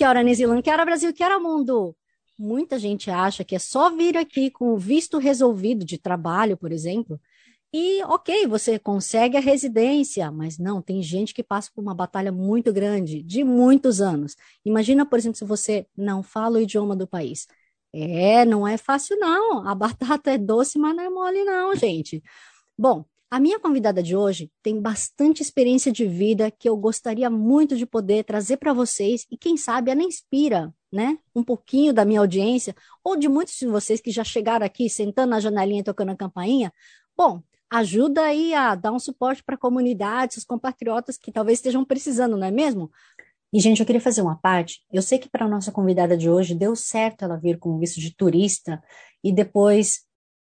Que hora, New Zealand? Que hora, Brasil? Que hora, mundo? Muita gente acha que é só vir aqui com o visto resolvido de trabalho, por exemplo, e ok, você consegue a residência, mas não, tem gente que passa por uma batalha muito grande, de muitos anos. Imagina, por exemplo, se você não fala o idioma do país. É, não é fácil, não. A batata é doce, mas não é mole, não, gente. Bom, a minha convidada de hoje tem bastante experiência de vida que eu gostaria muito de poder trazer para vocês e quem sabe ela inspira, né, um pouquinho da minha audiência ou de muitos de vocês que já chegaram aqui sentando na janelinha tocando a campainha. Bom, ajuda aí a dar um suporte para a comunidade, os compatriotas que talvez estejam precisando, não é mesmo? E, gente, eu queria fazer uma parte. Eu sei que para a nossa convidada de hoje deu certo ela vir com visto de turista e depois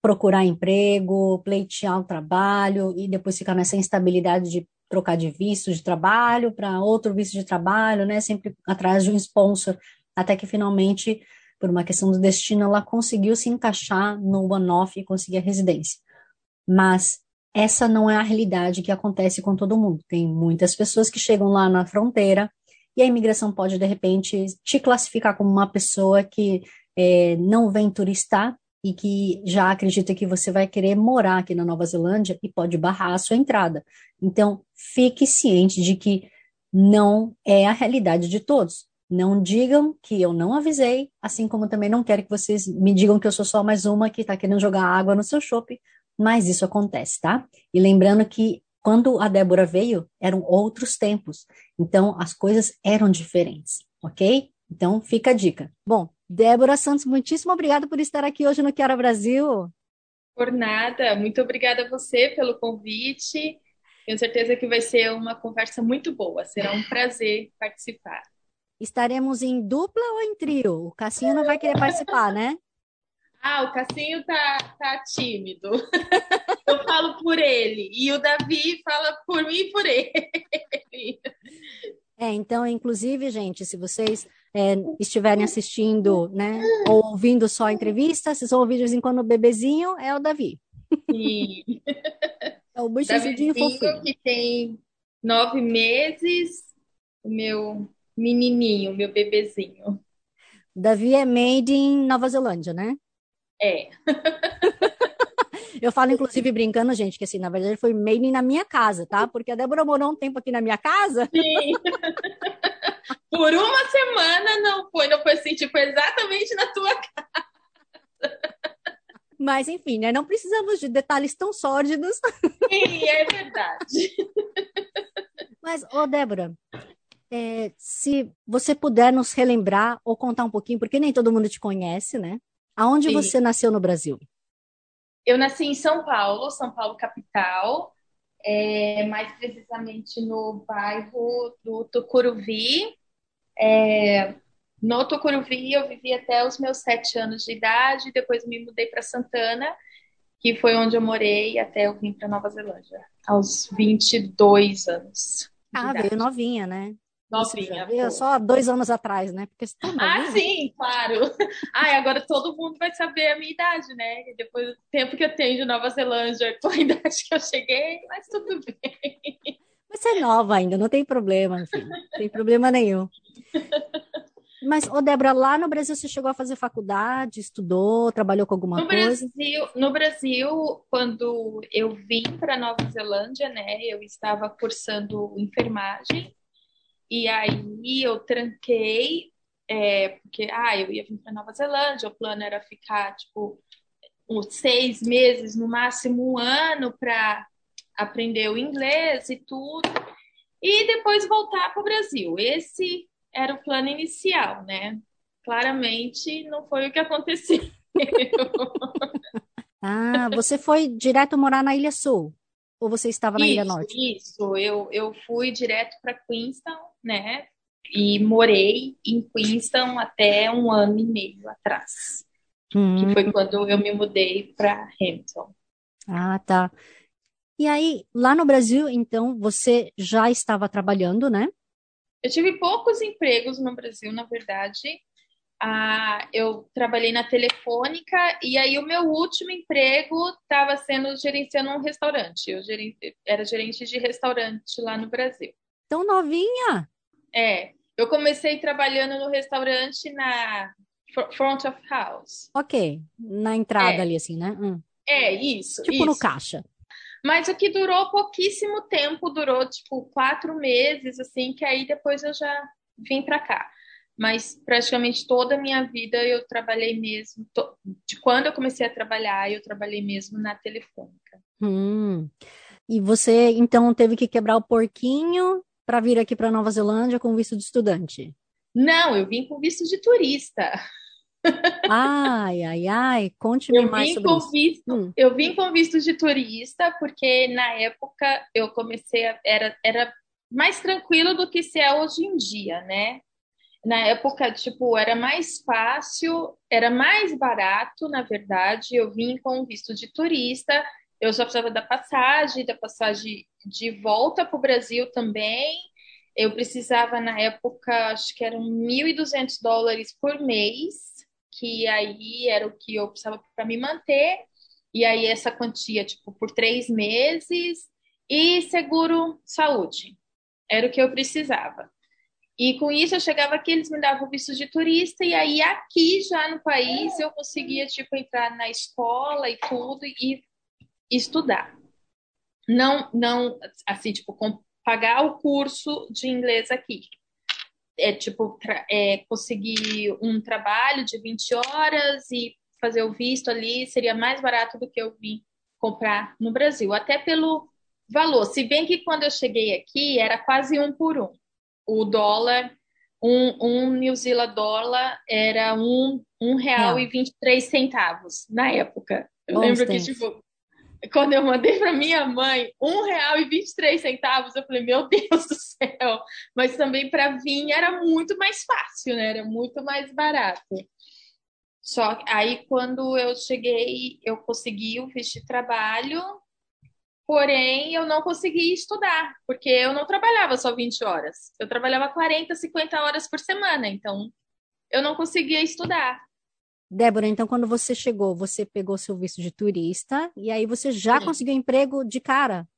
procurar emprego, pleitear o trabalho e depois ficar nessa instabilidade de trocar de visto de trabalho para outro visto de trabalho, né? Sempre atrás de um sponsor, até que finalmente, por uma questão do destino, ela conseguiu se encaixar no one-off e conseguir a residência. Mas essa não é a realidade que acontece com todo mundo. Tem muitas pessoas que chegam lá na fronteira e a imigração pode, de repente, te classificar como uma pessoa que é, não vem turistar, e que já acredita que você vai querer morar aqui na Nova Zelândia e pode barrar a sua entrada. Então, fique ciente de que não é a realidade de todos. Não digam que eu não avisei, assim como também não quero que vocês me digam que eu sou só mais uma que está querendo jogar água no seu shopping, mas isso acontece, tá? E lembrando que quando a Débora veio, eram outros tempos, então as coisas eram diferentes, ok? Então fica a dica. Bom, Débora Santos, muitíssimo obrigada por estar aqui hoje no Quero Brasil. Por nada, muito obrigada a você pelo convite. Tenho certeza que vai ser uma conversa muito boa, será um prazer participar. Estaremos em dupla ou em trio? O Cassinho não vai querer participar, né? Ah, o Cassinho tá, tá tímido. Eu falo por ele. E o Davi fala por mim e por ele. É, então, inclusive, gente, se vocês é, estiverem assistindo, né, ou ouvindo só a entrevista, se são ouvir de vez em quando o bebezinho, é o Davi. Sim. É o bichudinho fofinho. que tem nove meses, o meu menininho, meu bebezinho. Davi é made in Nova Zelândia, né? É. Eu falo, inclusive, brincando, gente, que assim, na verdade foi made na minha casa, tá? Porque a Débora morou um tempo aqui na minha casa. Sim. Por uma semana não foi, não foi assim, tipo, exatamente na tua casa. Mas, enfim, né? Não precisamos de detalhes tão sórdidos. Sim, é verdade. Mas, ô, Débora, é, se você puder nos relembrar ou contar um pouquinho, porque nem todo mundo te conhece, né? Aonde Sim. você nasceu no Brasil? Eu nasci em São Paulo, São Paulo capital, é, mais precisamente no bairro do Tucuruvi. É, no Tucuruvi eu vivi até os meus sete anos de idade, depois me mudei para Santana, que foi onde eu morei até eu vim para Nova Zelândia, aos 22 anos. Ah, veio novinha, né? Novinha. Seja, só dois anos atrás, né? Porque tá ah, sim, claro. Ah, agora todo mundo vai saber a minha idade, né? Depois do tempo que eu tenho de Nova Zelândia, com a idade que eu cheguei, mas tudo bem. Você é nova ainda, não tem problema, enfim, não tem problema nenhum. Mas, ô Débora, lá no Brasil você chegou a fazer faculdade, estudou, trabalhou com alguma no coisa? Brasil, no Brasil, quando eu vim para Nova Zelândia, né, eu estava cursando enfermagem e aí eu tranquei, é, porque ah, eu ia vir para Nova Zelândia, o plano era ficar tipo uns seis meses, no máximo um ano, para aprender o inglês e tudo, e depois voltar para o Brasil. Esse era o plano inicial, né? Claramente não foi o que aconteceu. ah, você foi direto morar na Ilha Sul? Ou você estava na isso, Ilha Norte? Isso, eu, eu fui direto para Queenstown, né? e morei em Queenstown até um ano e meio atrás, Hum. que foi quando eu me mudei para Hamilton. Ah, tá. E aí, lá no Brasil, então, você já estava trabalhando, né? Eu tive poucos empregos no Brasil, na verdade. Ah, eu trabalhei na Telefônica e aí o meu último emprego estava sendo gerenciando um restaurante. Eu geren- era gerente de restaurante lá no Brasil. Tão novinha. É, eu comecei trabalhando no restaurante na fr- front of house. Ok, na entrada É. ali, assim, né? Hum. É, isso, Tipo no isso. caixa. Mas o que durou pouquíssimo tempo, durou tipo quatro meses, assim, que aí depois eu já vim para cá. Mas praticamente toda a minha vida eu trabalhei mesmo. to- De quando eu comecei a trabalhar, eu trabalhei mesmo na Telefônica. Hum. E você, então, teve que quebrar o porquinho para vir aqui para Nova Zelândia com visto de estudante. Não, eu vim com visto de turista. Ai, ai, ai, conte-me Eu mais vim sobre com isso. visto, Hum. eu vim com visto de turista porque na época eu comecei a, era, era mais tranquilo do que se é hoje em dia, né? Na época, tipo, era mais fácil, era mais barato, na verdade. Eu vim com visto de turista, eu só precisava da passagem, da passagem de volta para o Brasil também. Eu precisava, na época, acho que eram 1.200 dólares por mês, que aí era o que eu precisava para me manter. E aí, essa quantia, tipo, por três meses. E seguro saúde, era o que eu precisava. E com isso eu chegava aqui, eles me davam visto de turista, e aí aqui já no país eu conseguia, tipo, entrar na escola e tudo e estudar. Não, não, assim, tipo, pagar o curso de inglês aqui. É, tipo, é, conseguir um trabalho de 20 horas e fazer o visto ali seria mais barato do que eu vim comprar no Brasil, até pelo valor. Se bem que quando eu cheguei aqui era quase um por um o dólar, um, um New Zealand dólar era um, um real Real. e 23 centavos na época. Eu Bons lembro que, tipo, quando eu mandei para minha mãe um real e 23 centavos, eu falei, meu Deus do céu. Mas também para vir era muito mais fácil, né? Era muito mais barato. Só aí quando eu cheguei, eu consegui o visto de trabalho, porém eu não consegui estudar, porque eu não trabalhava só 20 horas. Eu trabalhava 40, 50 horas por semana, então eu não conseguia estudar. Débora, então, quando você chegou, você pegou seu visto de turista e aí você já Sim. conseguiu emprego de cara.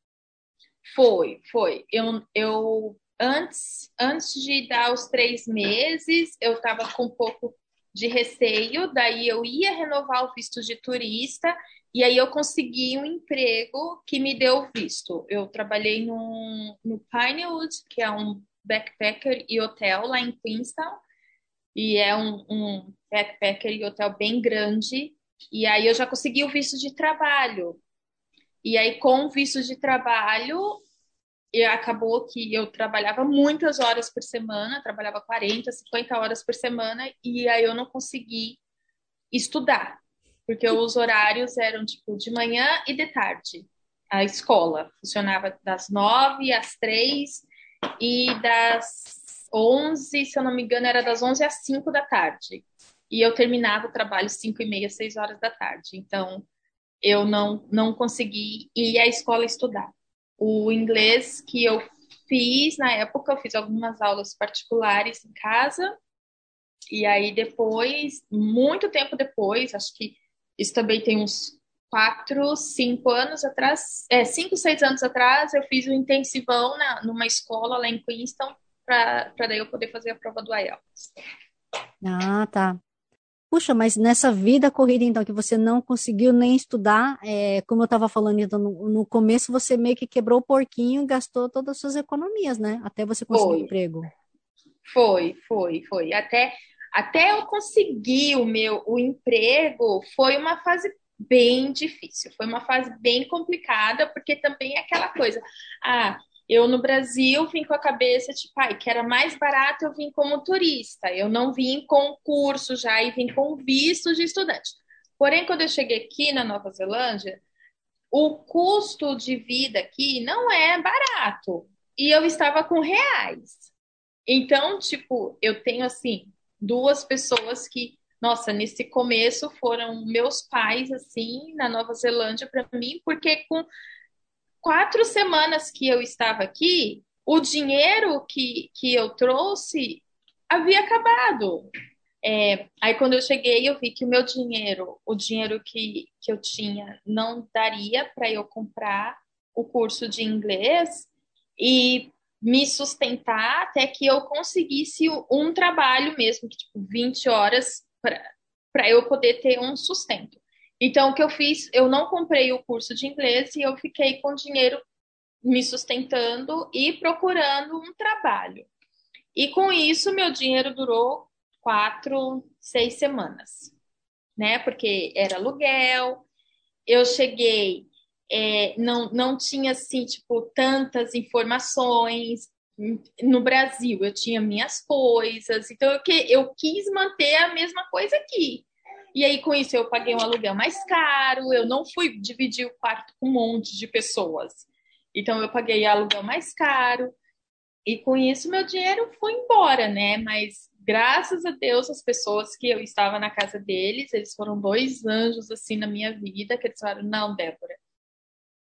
Foi, foi. Eu, eu antes, antes de dar os três meses, eu estava com um pouco de receio, daí eu ia renovar o visto de turista e aí eu consegui um emprego que me deu o visto. Eu trabalhei num, no Pinewood, que é um backpacker e hotel lá em Queenstown, e é um, um backpacker e hotel bem grande. E aí eu já consegui o visto de trabalho. E aí, com o visto de trabalho, acabou que eu trabalhava muitas horas por semana, trabalhava 40, 50 horas por semana, e aí eu não consegui estudar, porque os horários eram tipo de manhã e de tarde. A escola funcionava das 9 às 3 e das 11, se eu não me engano, era das 11 às 5 da tarde. E eu terminava o trabalho 5 e meia, 6 horas da tarde. Então, eu não, não consegui ir à escola estudar. O inglês que eu fiz na época, eu fiz algumas aulas particulares em casa, e aí depois, muito tempo depois, acho que isso também tem uns quatro, cinco anos atrás, é, cinco, seis anos atrás, eu fiz um intensivão na, numa escola lá em Queenstown, para daí eu poder fazer a prova do IELTS. Ah, tá. Puxa, mas nessa vida corrida, então, que você não conseguiu nem estudar, é, como eu estava falando, então, no, no começo você meio que quebrou o porquinho e gastou todas as suas economias, né? Até você conseguir Foi. o emprego. Foi, foi, foi. Até, até eu conseguir o meu o emprego, foi uma fase bem difícil, foi uma fase bem complicada, porque também é aquela coisa, ah, eu no Brasil vim com a cabeça tipo, ai, que era mais barato, eu vim como turista, eu não vim com curso já e vim com visto de estudante. Porém, quando eu cheguei aqui na Nova Zelândia, o custo de vida aqui não é barato. E eu estava com reais. Então, tipo, eu tenho assim duas pessoas que, nossa, nesse começo foram meus pais assim na Nova Zelândia para mim, porque com quatro semanas que eu estava aqui, o dinheiro que, que eu trouxe havia acabado. É, aí quando eu cheguei, eu vi que o meu dinheiro, o dinheiro que, que eu tinha, não daria para eu comprar o curso de inglês e me sustentar até que eu conseguisse um trabalho mesmo, que tipo 20 horas para eu poder ter um sustento. Então o que eu fiz, eu não comprei o curso de inglês e eu fiquei com dinheiro me sustentando e procurando um trabalho. E com isso meu dinheiro durou quatro, seis semanas, né? Porque era aluguel. Eu cheguei é, não, não tinha assim, tipo, tantas informações. No Brasil, eu tinha minhas coisas, então eu, que, eu quis manter a mesma coisa aqui. E aí, com isso, eu paguei um aluguel mais caro, eu não fui dividir o quarto com um monte de pessoas. Então, eu paguei aluguel mais caro, e com isso, meu dinheiro foi embora, né? Mas graças a Deus, as pessoas que eu estava na casa deles, eles foram dois anjos assim na minha vida, que eles falaram: não, Débora,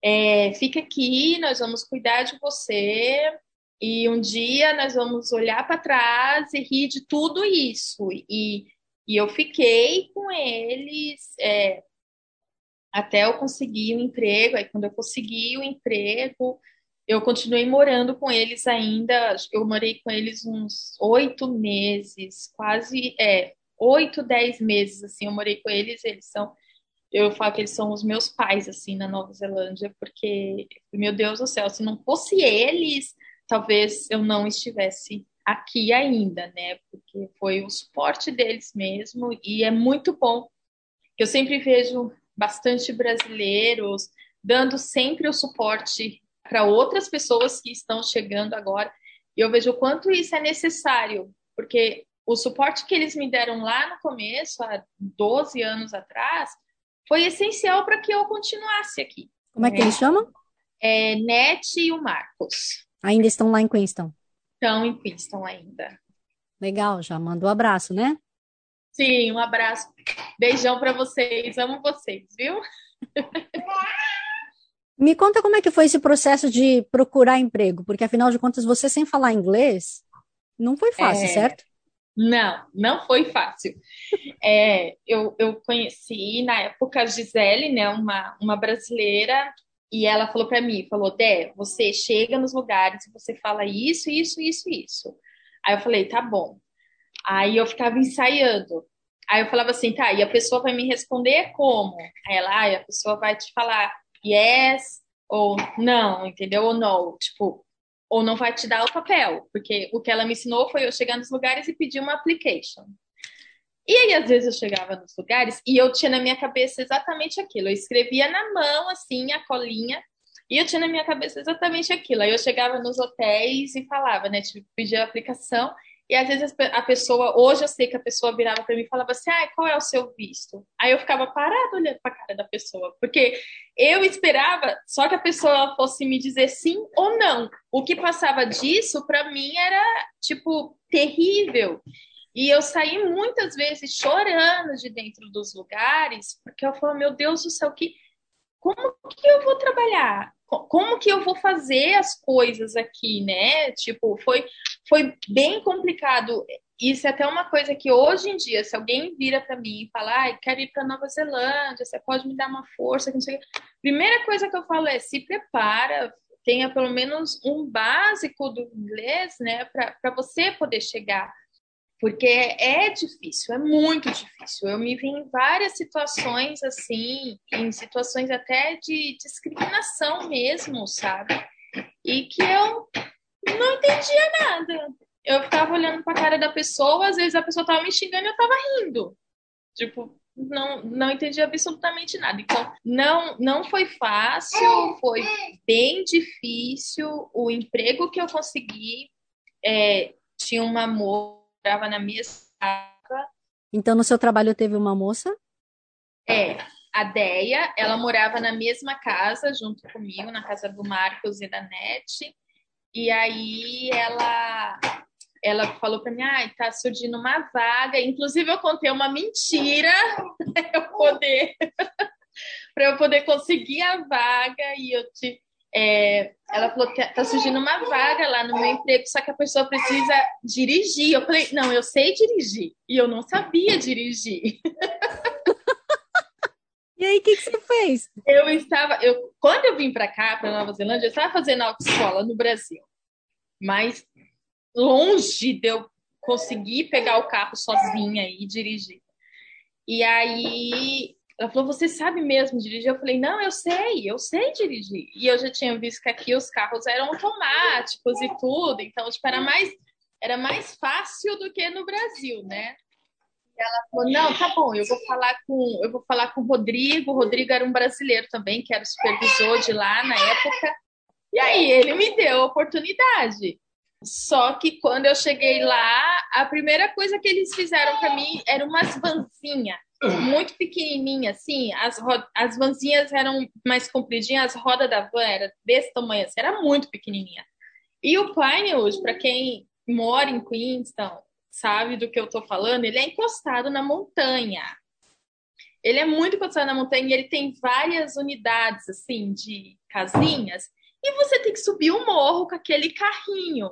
é, fica aqui, nós vamos cuidar de você e um dia nós vamos olhar para trás e rir de tudo isso. E, e eu fiquei com eles é, até eu conseguir o um emprego. Aí, quando eu consegui o emprego, eu continuei morando com eles ainda. Eu morei com eles uns oito meses, quase, é, oito, dez meses, assim. Eu morei com eles, eles são eu falo que eles são os meus pais, assim, na Nova Zelândia, porque, meu Deus do céu, se não fosse eles, talvez eu não estivesse aqui ainda, né? Porque foi o suporte deles mesmo, e é muito bom. Eu sempre vejo bastante brasileiros dando sempre o suporte para outras pessoas que estão chegando agora, e eu vejo o quanto isso é necessário, porque o suporte que eles me deram lá no começo, há 12 anos atrás, foi essencial para que eu continuasse aqui. Como é que eles chamam? É, Net e o Marcos. Ainda estão lá em Queenstown? Estão em Queenstown ainda. Legal, já mandou um abraço, né? Sim, um abraço. Beijão para vocês. Amo vocês, viu? Me conta como é que foi esse processo de procurar emprego, porque afinal de contas você sem falar inglês não foi fácil, é... certo? Não, não foi fácil. É, eu, eu conheci na época a Gisele, né, uma, uma brasileira, e ela falou para mim, falou, Dé, você chega nos lugares e você fala isso, isso, isso, isso. Aí eu falei, tá bom. Aí eu ficava ensaiando. Aí eu falava assim, tá, e a pessoa vai me responder como? Aí ela, ah, a pessoa vai te falar yes ou não, entendeu? Ou no, tipo, ou não vai te dar o papel, porque o que ela me ensinou foi eu chegar nos lugares e pedir uma application. E aí, às vezes, eu chegava nos lugares e eu tinha na minha cabeça exatamente aquilo. Eu escrevia na mão, assim, a colinha, e eu tinha na minha cabeça exatamente aquilo. Aí eu chegava nos hotéis e falava, né? Tipo, pedia a aplicação e às vezes a pessoa, hoje eu sei que a pessoa virava para mim e falava assim: ah, qual é o seu visto? Aí eu ficava parada olhando para a cara da pessoa, porque eu esperava só que a pessoa fosse me dizer sim ou não. O que passava disso, para mim, era, tipo, terrível. E eu saí muitas vezes chorando de dentro dos lugares, porque eu falava: meu Deus do céu, que, como que eu vou trabalhar? como que eu vou fazer as coisas aqui, né? Tipo, foi, foi bem complicado. Isso é até uma coisa que hoje em dia, se alguém vira para mim e fala, ah, quero ir para Nova Zelândia, você pode me dar uma força, que Primeira coisa que eu falo é se prepara, tenha pelo menos um básico do inglês, né, para você poder chegar porque é difícil, é muito difícil. Eu me vi em várias situações assim, em situações até de discriminação mesmo, sabe? E que eu não entendia nada. Eu ficava olhando para a cara da pessoa, às vezes a pessoa estava me xingando e eu estava rindo. Tipo, não, não entendi absolutamente nada. Então, não, não foi fácil, foi bem difícil. O emprego que eu consegui é, tinha uma moça morava na mesma casa. Então, no seu trabalho teve uma moça? É, a Deia, ela morava na mesma casa junto comigo, na casa do Marcos e da Nete. E aí ela ela falou para mim, ah, tá surgindo uma vaga. Inclusive, eu contei uma mentira para eu poder, para eu poder conseguir a vaga e eu te, é, ela falou que tá surgindo uma vaga lá no meu emprego, só que a pessoa precisa dirigir. Eu falei, não, eu sei dirigir e eu não sabia dirigir. E aí, o que, que você fez? Eu estava, eu, quando eu vim para cá, para Nova Zelândia, eu estava fazendo autoescola no Brasil, mas longe de eu conseguir pegar o carro sozinha e dirigir. E aí ela falou: Você sabe mesmo dirigir? Eu falei: Não, eu sei, eu sei dirigir. E eu já tinha visto que aqui os carros eram automáticos e tudo, então tipo, era mais era mais fácil do que no Brasil, né? E ela falou: "Não, tá bom, eu vou falar com eu vou falar com o Rodrigo. O Rodrigo era um brasileiro também, que era supervisor de lá na época. E aí ele me deu a oportunidade. Só que quando eu cheguei lá, a primeira coisa que eles fizeram para mim era umas vanzinhas muito pequenininha, assim, as, as vanzinhas eram mais compridinhas, as rodas da van era desse tamanho, assim, era muito pequenininha. E o Pinewood, para quem mora em Queenstown, sabe do que eu tô falando, ele é encostado na montanha. Ele é muito encostado na montanha e ele tem várias unidades, assim, de casinhas, e você tem que subir o morro com aquele carrinho.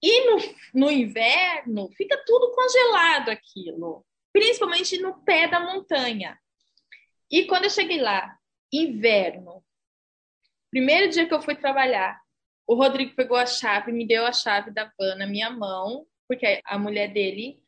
E no, no inverno, fica tudo congelado aquilo principalmente no pé da montanha. E quando eu cheguei lá, inverno, primeiro dia que eu fui trabalhar, o Rodrigo pegou a chave, me deu a chave da van na minha mão, porque a mulher dele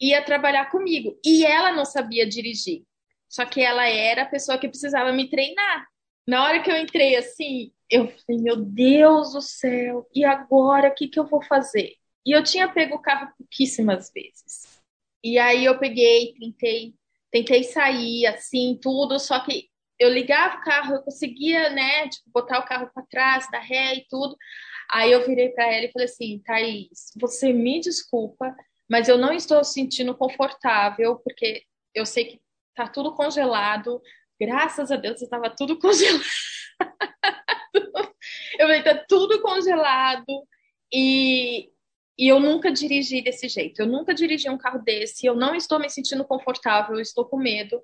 ia trabalhar comigo. E ela não sabia dirigir. Só que ela era a pessoa que precisava me treinar. Na hora que eu entrei assim, eu falei, meu Deus do céu, e agora o que, que eu vou fazer? E eu tinha pego o carro pouquíssimas vezes. E aí eu peguei, tentei, tentei sair assim, tudo, só que eu ligava o carro, eu conseguia, né, tipo, botar o carro para trás, dar ré e tudo. Aí eu virei para ela e falei assim, Thaís, você me desculpa, mas eu não estou sentindo confortável, porque eu sei que tá tudo congelado. Graças a Deus estava tudo congelado. eu falei, tá tudo congelado. E, e eu nunca dirigi desse jeito. Eu nunca dirigi um carro desse. Eu não estou me sentindo confortável. Eu estou com medo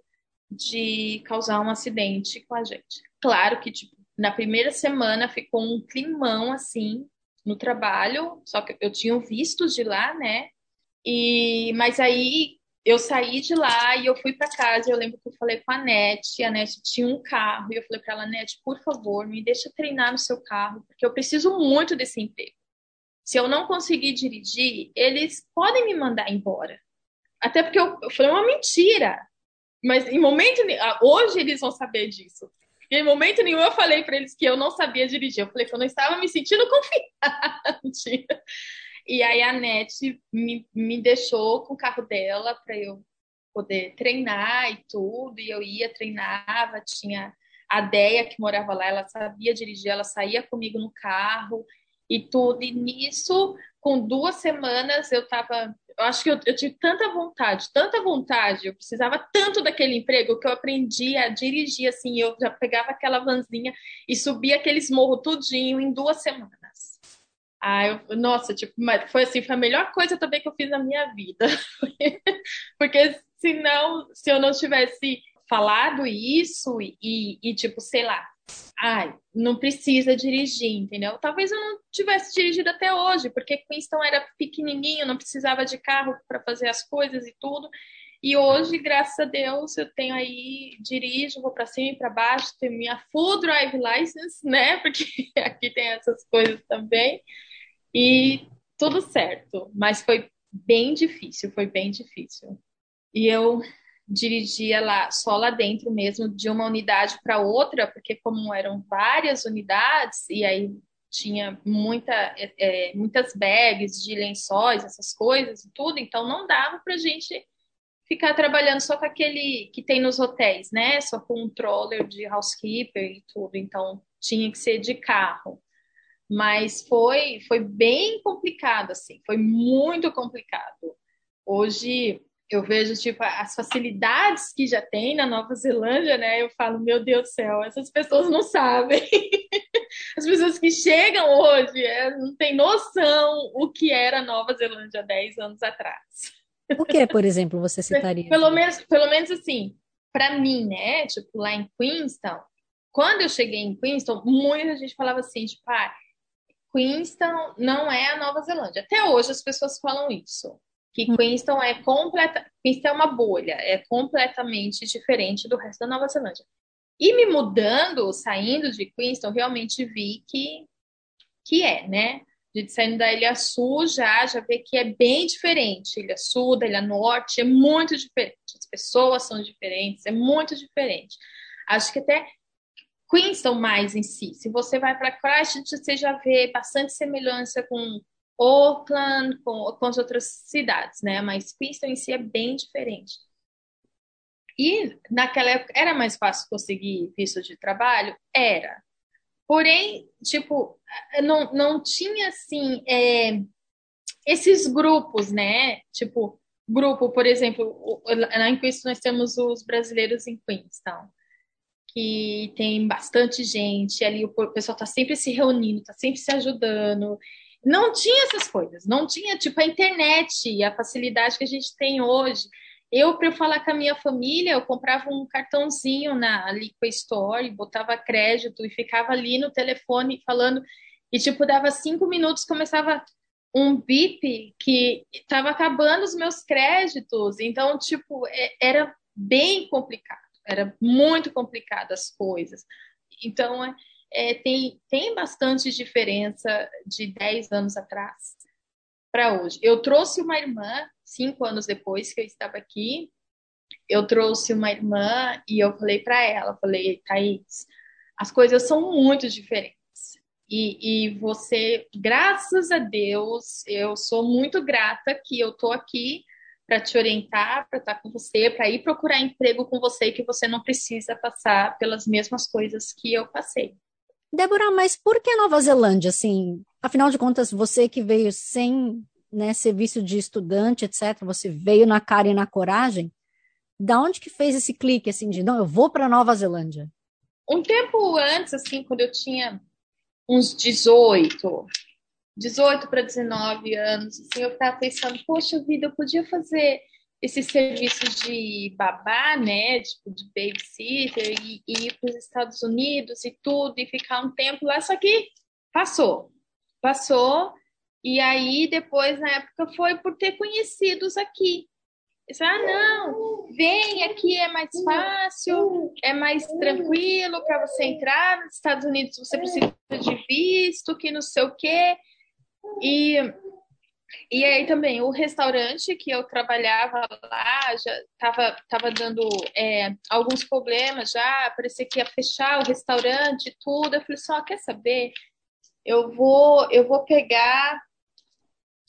de causar um acidente com a gente. Claro que, tipo, na primeira semana ficou um climão assim no trabalho, só que eu tinha vistos de lá, né? E mas aí eu saí de lá e eu fui para casa. Eu lembro que eu falei com a Nete, a Nete tinha um carro e eu falei para ela, Nete, por favor, me deixa treinar no seu carro, porque eu preciso muito desse emprego. Se eu não conseguir dirigir, eles podem me mandar embora. Até porque eu, eu falei uma mentira. Mas em momento ah, hoje eles vão saber disso. em momento nenhum eu falei para eles que eu não sabia dirigir. Eu falei que eu não estava me sentindo confiante. E aí a Nete me, me deixou com o carro dela para eu poder treinar e tudo. E eu ia, treinava, tinha a Deia que morava lá, ela sabia dirigir, ela saía comigo no carro e tudo. E nisso, com duas semanas, eu estava. Eu acho que eu, eu, tive tanta vontade, tanta vontade, eu precisava tanto daquele emprego que eu aprendi a dirigir assim. Eu já pegava aquela vanzinha e subia aqueles morros tudinho em duas semanas. Ah, eu, nossa, tipo, foi assim, foi a melhor coisa também que eu fiz na minha vida. Porque senão, se eu não tivesse falado isso e, e tipo, sei lá, ai, não precisa dirigir, entendeu? Talvez eu não tivesse dirigido até hoje, porque Queenstown era pequenininho, não precisava de carro para fazer as coisas e tudo. E hoje, graças a Deus, eu tenho aí, dirijo, vou para cima e para baixo, tenho minha full drive license, né? Porque aqui tem essas coisas também. E tudo certo, mas foi bem difícil, foi bem difícil. E eu dirigia lá só lá dentro mesmo de uma unidade para outra, porque como eram várias unidades e aí tinha muita, é, é, muitas bags de lençóis, essas coisas e tudo, então não dava para gente ficar trabalhando só com aquele que tem nos hotéis, né? Só com um troller de housekeeper e tudo, então tinha que ser de carro. Mas foi foi bem complicado assim, foi muito complicado. Hoje eu vejo tipo as facilidades que já tem na Nova Zelândia, né? Eu falo, meu Deus do céu, essas pessoas não sabem. As pessoas que chegam hoje é, não têm noção o que era Nova Zelândia 10 anos atrás. O que, por exemplo, você citaria? Pelo menos, pelo menos assim, para mim, né? Tipo, lá em Queenstown, quando eu cheguei em Queenstown, muita gente falava assim, tipo, ah, Queenstown não é a Nova Zelândia. Até hoje as pessoas falam isso que hum. Queenstown é completa, Queenstown é uma bolha, é completamente diferente do resto da Nova Zelândia. E me mudando, saindo de Queenstown, realmente vi que que é, né? De saindo da Ilha Sul já já vê que é bem diferente. Ilha Sul, da Ilha Norte é muito diferente. As pessoas são diferentes, é muito diferente. Acho que até Queenstown mais em si. Se você vai para Christchurch, você já vê bastante semelhança com Auckland, com, com as outras cidades, né? Mas Queenstown em si é bem diferente. E naquela época era mais fácil conseguir visto de trabalho? Era. Porém, tipo, não, não tinha assim é, esses grupos, né? Tipo, grupo, por exemplo, lá em Queenstown nós temos os brasileiros em Queenstown, que tem bastante gente ali, o pessoal está sempre se reunindo, está sempre se ajudando. Não tinha essas coisas, não tinha tipo a internet e a facilidade que a gente tem hoje. Eu, para falar com a minha família, eu comprava um cartãozinho na Liquid Store, botava crédito e ficava ali no telefone falando. E, tipo, dava cinco minutos, começava um bip que estava acabando os meus créditos. Então, tipo, é, era bem complicado, era muito complicado as coisas. Então, é, é, tem, tem bastante diferença de 10 anos atrás para hoje. Eu trouxe uma irmã, cinco anos depois que eu estava aqui, eu trouxe uma irmã e eu falei para ela, falei, Thaís, as coisas são muito diferentes. E, e você, graças a Deus, eu sou muito grata que eu tô aqui para te orientar, para estar com você, para ir procurar emprego com você, que você não precisa passar pelas mesmas coisas que eu passei. Débora, mas por que Nova Zelândia, assim? Afinal de contas, você que veio sem né, serviço de estudante, etc., você veio na cara e na coragem, da onde que fez esse clique, assim, de, não, eu vou para Nova Zelândia? Um tempo antes, assim, quando eu tinha uns 18, 18 para 19 anos, assim, eu estava pensando, poxa vida, eu podia fazer esse serviço de babá, né, tipo de babysitter e, e ir para os Estados Unidos e tudo e ficar um tempo lá, só que passou, passou e aí depois na época foi por ter conhecidos aqui. Disse, ah, não, vem aqui é mais fácil, é mais tranquilo para você entrar nos Estados Unidos, você precisa de visto, que não sei o quê. E e aí também o restaurante que eu trabalhava lá já estava tava dando é, alguns problemas já, parecia que ia fechar o restaurante e tudo. Eu falei só, quer saber? Eu vou, eu vou pegar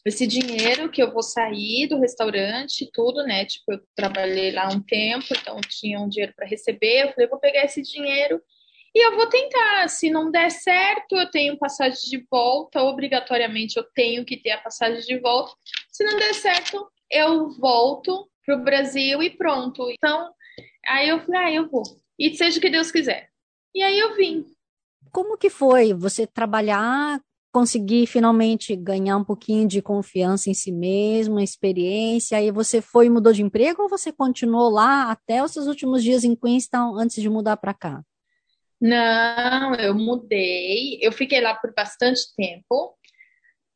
esse dinheiro que eu vou sair do restaurante e tudo, né? Tipo, eu trabalhei lá um tempo, então tinha um dinheiro para receber. Eu falei, eu vou pegar esse dinheiro e eu vou tentar. Se não der certo, eu tenho passagem de volta. Obrigatoriamente eu tenho que ter a passagem de volta. Se não der certo, eu volto pro Brasil e pronto. Então, aí eu falei, ah, eu vou. E seja o que Deus quiser. E aí eu vim. Como que foi você trabalhar, conseguir finalmente ganhar um pouquinho de confiança em si mesmo, experiência, aí você foi e mudou de emprego ou você continuou lá até os seus últimos dias em Queenstown antes de mudar para cá? Não, eu mudei. Eu fiquei lá por bastante tempo,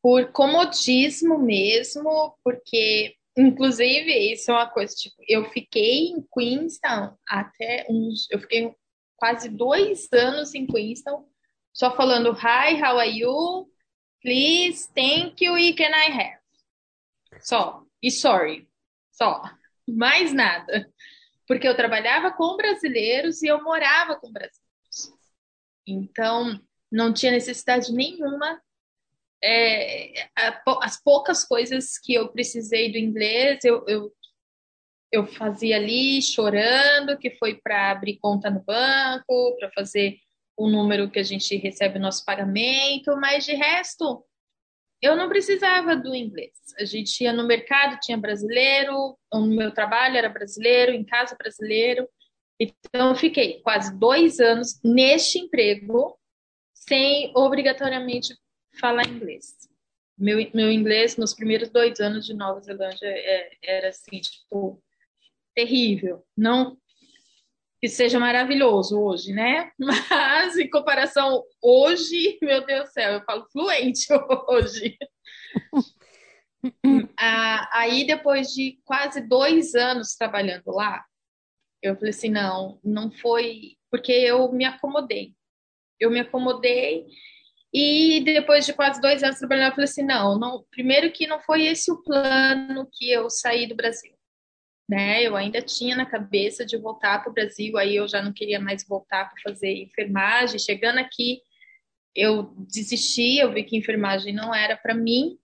por comodismo mesmo, porque, inclusive, isso é uma coisa, tipo, eu fiquei em Queenstown até uns. Eu fiquei quase dois anos em Queenstown, só falando hi, how are you? Please, thank you, e can I have? Só. E sorry. Só. Mais nada. Porque eu trabalhava com brasileiros e eu morava com brasileiros. Então, não tinha necessidade nenhuma. É, as poucas coisas que eu precisei do inglês, eu, eu, eu fazia ali chorando, que foi para abrir conta no banco, para fazer o número que a gente recebe o nosso pagamento, mas de resto, eu não precisava do inglês. A gente ia no mercado, tinha brasileiro, no meu trabalho era brasileiro, em casa brasileiro. Então, eu fiquei quase dois anos neste emprego sem obrigatoriamente falar inglês. Meu, meu inglês nos primeiros dois anos de Nova Zelândia é, era assim, tipo, terrível. Não que seja maravilhoso hoje, né? Mas em comparação hoje, meu Deus do céu, eu falo fluente hoje. ah, aí depois de quase dois anos trabalhando lá, eu falei assim, não, não foi porque eu me acomodei. Eu me acomodei e depois de quase dois anos trabalhando, eu falei assim, não, não, primeiro que não foi esse o plano que eu saí do Brasil né? Eu ainda tinha na cabeça de voltar para o Brasil, aí eu já não queria mais voltar para fazer enfermagem. Chegando aqui, eu desisti, eu vi que enfermagem não era para mim,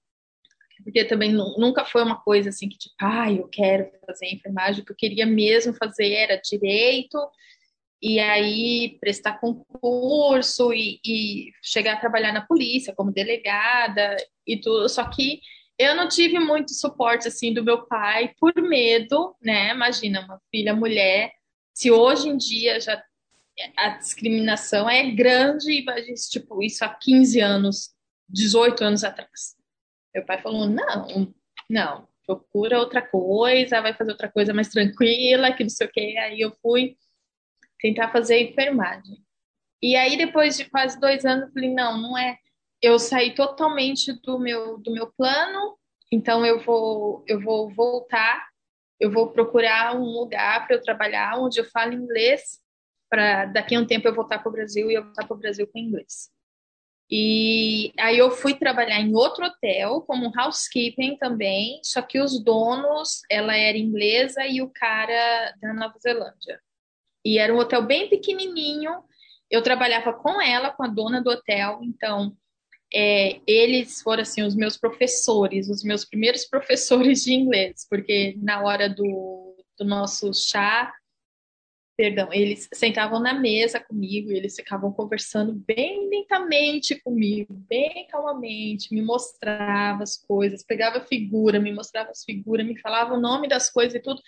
porque também nunca foi uma coisa assim que tipo, ah, eu quero fazer enfermagem, o que eu queria mesmo fazer era direito, e aí prestar concurso e, e chegar a trabalhar na polícia como delegada e tudo, só que eu não tive muito suporte assim do meu pai por medo, né? Imagina uma filha mulher, se hoje em dia já a discriminação é grande, imagina tipo isso há 15 anos, 18 anos atrás. Meu pai falou: "Não, não, procura outra coisa, vai fazer outra coisa mais tranquila, que não sei o quê". Aí eu fui tentar fazer enfermagem. E aí depois de quase dois anos eu falei: "Não, não é eu saí totalmente do meu, do meu plano, então eu vou, eu vou voltar, eu vou procurar um lugar para eu trabalhar onde eu falo inglês, para daqui a um tempo eu voltar para o Brasil e eu voltar para o Brasil com inglês. E aí eu fui trabalhar em outro hotel como housekeeping também, só que os donos, ela era inglesa e o cara da Nova Zelândia. E era um hotel bem pequenininho. Eu trabalhava com ela, com a dona do hotel, então é, eles foram assim os meus professores, os meus primeiros professores de inglês, porque na hora do, do nosso chá, perdão, eles sentavam na mesa comigo e eles ficavam conversando bem lentamente comigo, bem calmamente, me mostrava as coisas, pegava figura, me mostrava as figuras, me falava o nome das coisas e tudo.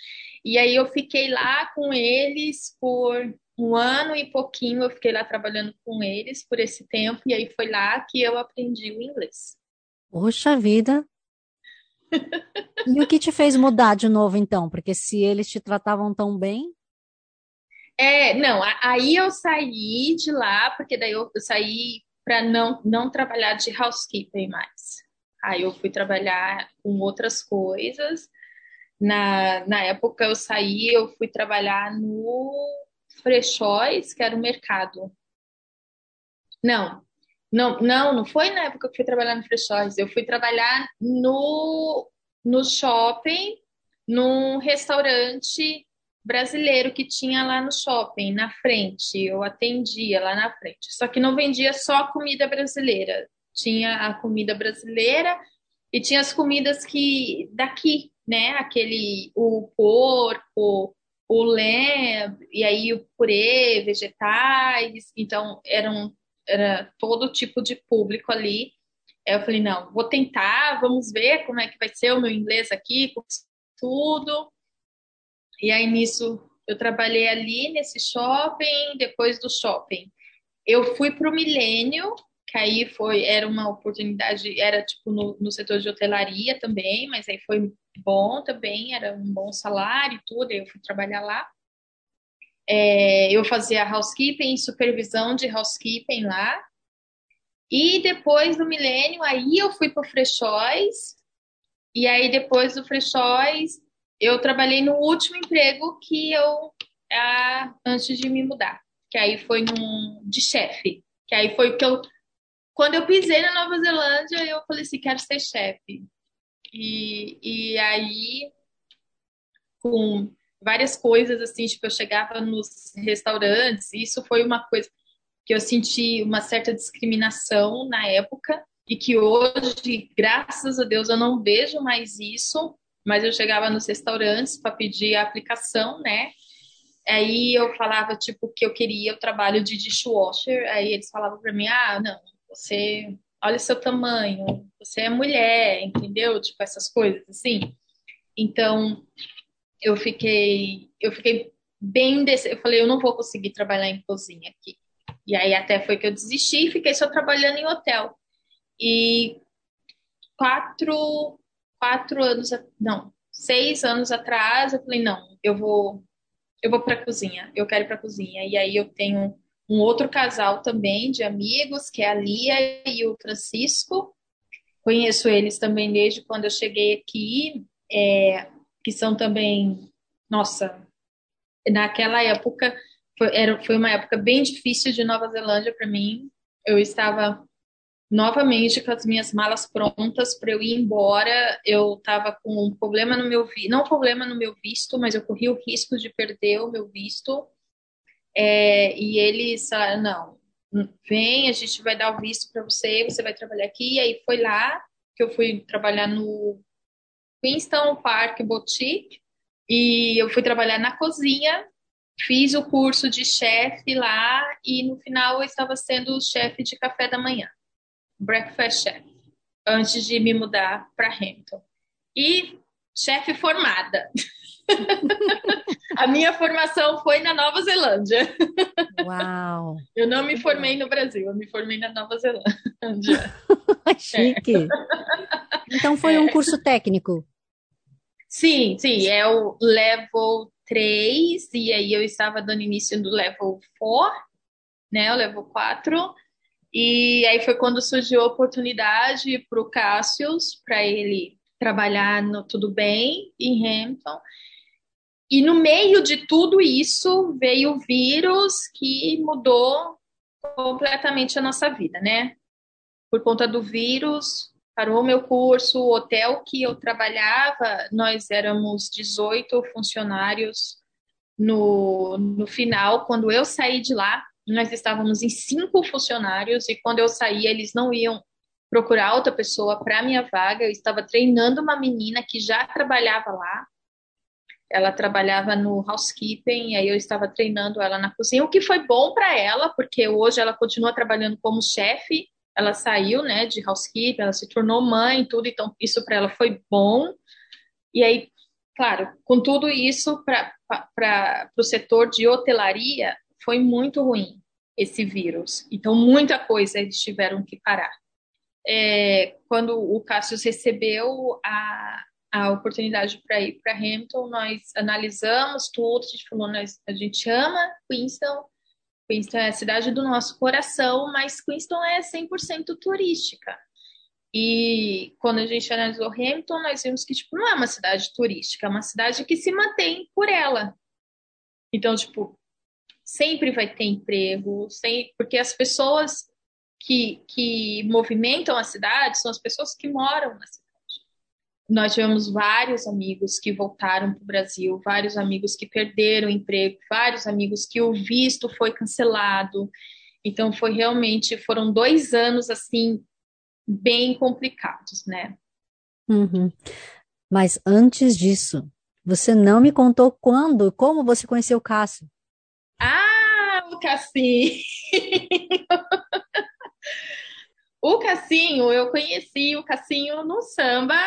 E aí eu fiquei lá com eles por um ano e pouquinho eu fiquei lá trabalhando com eles por esse tempo, e aí foi lá que eu aprendi o inglês. Poxa vida! e o que te fez mudar de novo, então? Porque se eles te tratavam tão bem. É, não, aí eu saí de lá, porque daí eu, saí para não, não trabalhar de housekeeping mais. Aí eu fui trabalhar com outras coisas. Na, na época eu saí, eu fui trabalhar no Frechóis, que era o mercado. Não, não, não, não foi na época que eu fui trabalhar no Frechóis. Eu fui trabalhar no, no shopping, num restaurante brasileiro que tinha lá no shopping, na frente. Eu atendia lá na frente. Só que não vendia só comida brasileira. Tinha a comida brasileira e tinha as comidas que daqui, né? Aquele o porco, o lé, e aí o purê, vegetais, então eram, era todo tipo de público ali. Eu falei, não, vou tentar, vamos ver como é que vai ser o meu inglês aqui, com tudo. E aí nisso eu trabalhei ali nesse shopping, depois do shopping. Eu fui para o Milênio, que aí foi, era uma oportunidade, era tipo no, no setor de hotelaria também, mas aí foi bom também, era um bom salário e tudo, eu fui trabalhar lá. É, eu fazia housekeeping, supervisão de housekeeping lá. E depois do milênio, aí eu fui para o Frechóis. E aí depois do Frechóis, eu trabalhei no último emprego que eu ah, antes de me mudar, que aí foi num de chefe, que aí foi o que eu quando eu pisei na Nova Zelândia, eu falei assim, quero ser chefe. E, e aí, com várias coisas, assim, tipo, eu chegava nos restaurantes, isso foi uma coisa que eu senti uma certa discriminação na época, e que hoje, graças a Deus, eu não vejo mais isso, mas eu chegava nos restaurantes para pedir a aplicação, né? Aí eu falava, tipo, que eu queria o trabalho de dishwasher, aí eles falavam para mim, ah, não, você olha o seu tamanho, você é mulher, entendeu? Tipo, essas coisas assim. Então, eu fiquei, eu fiquei bem, desse, eu falei, eu não vou conseguir trabalhar em cozinha aqui. E aí até foi que eu desisti e fiquei só trabalhando em hotel. E quatro, quatro anos, não, seis anos atrás, eu falei, não, eu vou, eu vou para cozinha, eu quero ir para cozinha. E aí eu tenho um outro casal também de amigos, que é a Lia e o Francisco. Conheço eles também desde quando eu cheguei aqui, é, que são também, nossa, naquela época foi, era, foi uma época bem difícil de Nova Zelândia para mim. Eu estava novamente com as minhas malas prontas para eu ir embora. Eu estava com um problema no meu visto, não um problema no meu visto, mas eu corri o risco de perder o meu visto. É, e eles falaram, não, vem, a gente vai dar o visto para você, você vai trabalhar aqui. E aí foi lá que eu fui trabalhar no Queenstown Park Boutique e eu fui trabalhar na cozinha, fiz o curso de chefe lá e no final eu estava sendo chefe de café da manhã, breakfast chef, antes de me mudar para Hampton. E chefe formada. a minha formação foi na Nova Zelândia. Uau! Eu não me formei no Brasil, eu me formei na Nova Zelândia. Chique! É. Então foi um curso técnico? Sim, sim, é o level 3, e aí eu estava dando início do level 4, né, o level 4, e aí foi quando surgiu a oportunidade para o Cassius, para ele trabalhar no Tudo Bem, em Hampton, e no meio de tudo isso veio o vírus que mudou completamente a nossa vida, né? Por conta do vírus, parou meu curso, o hotel que eu trabalhava, nós éramos 18 funcionários no, no final, quando eu saí de lá, nós estávamos em cinco funcionários e quando eu saí, eles não iam procurar outra pessoa para minha vaga. Eu estava treinando uma menina que já trabalhava lá ela trabalhava no housekeeping, aí eu estava treinando ela na cozinha, o que foi bom para ela, porque hoje ela continua trabalhando como chefe. Ela saiu, né, de housekeeping, ela se tornou mãe, tudo, então isso para ela foi bom. E aí, claro, com tudo isso para o setor de hotelaria foi muito ruim esse vírus. Então muita coisa eles tiveram que parar. É, quando o Cassius recebeu a, a oportunidade para ir para Hamilton, nós analisamos tudo, a gente falou, nós, a gente ama Queenstown, Queenstown é a cidade do nosso coração, mas Queenstown é 100% turística. E quando a gente analisou Hamilton, nós vimos que tipo, não é uma cidade turística, é uma cidade que se mantém por ela. Então, tipo, sempre vai ter emprego, sem, porque as pessoas que, que movimentam a cidade são as pessoas que moram na cidade nós tivemos vários amigos que voltaram para o Brasil, vários amigos que perderam emprego, vários amigos que o visto foi cancelado. Então foi realmente foram dois anos assim bem complicados, né? Uhum. Mas antes disso, você não me contou quando, como você conheceu o Cássio? O Cassinho! o Cassinho, eu conheci o Cassinho no samba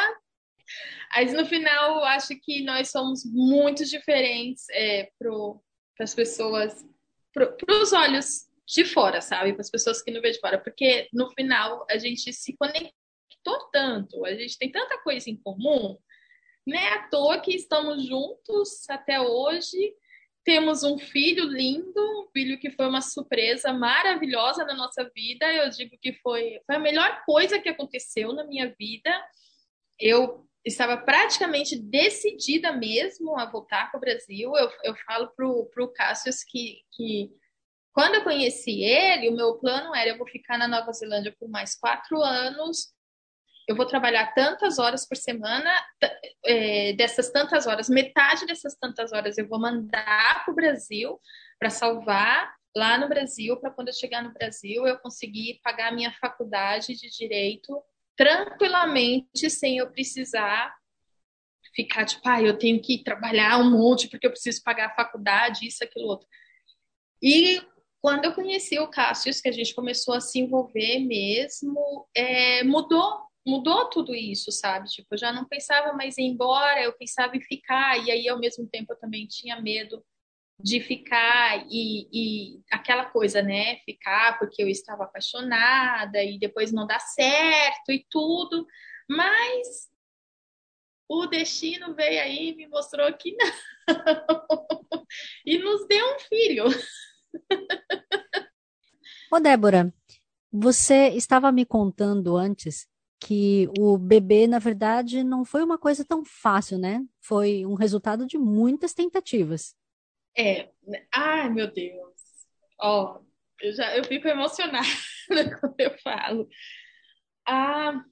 mas no final, acho que nós somos muito diferentes é, para as pessoas, para os olhos de fora, sabe? Para as pessoas que não veem de fora. Porque no final a gente se conectou tanto, a gente tem tanta coisa em comum, né? À toa que estamos juntos até hoje. Temos um filho lindo, um filho que foi uma surpresa maravilhosa na nossa vida. Eu digo que foi, foi a melhor coisa que aconteceu na minha vida. Eu estava praticamente decidida mesmo a voltar para o Brasil. Eu, eu falo para o Cassius que, que quando eu conheci ele, o meu plano era eu vou ficar na Nova Zelândia por mais quatro anos. Eu vou trabalhar tantas horas por semana, é, dessas tantas horas, metade dessas tantas horas eu vou mandar para o Brasil para salvar lá no Brasil, para quando eu chegar no Brasil eu conseguir pagar a minha faculdade de direito tranquilamente, sem eu precisar ficar tipo, ah, eu tenho que trabalhar um monte porque eu preciso pagar a faculdade, isso, aquilo, outro. E quando eu conheci o Cássio, que a gente começou a se envolver mesmo, é, mudou, mudou tudo isso, sabe? Tipo, eu já não pensava mais em ir embora, eu pensava em ficar, e aí ao mesmo tempo eu também tinha medo de ficar e, e aquela coisa, né? Ficar porque eu estava apaixonada e depois não dar certo e tudo, mas o destino veio aí e me mostrou que não. e nos deu um filho. Ô, Débora, você estava me contando antes que o bebê, na verdade, não foi uma coisa tão fácil, né? Foi um resultado de muitas tentativas. É, ai meu Deus. Ó, eu já eu fico emocionada quando eu falo. Ah,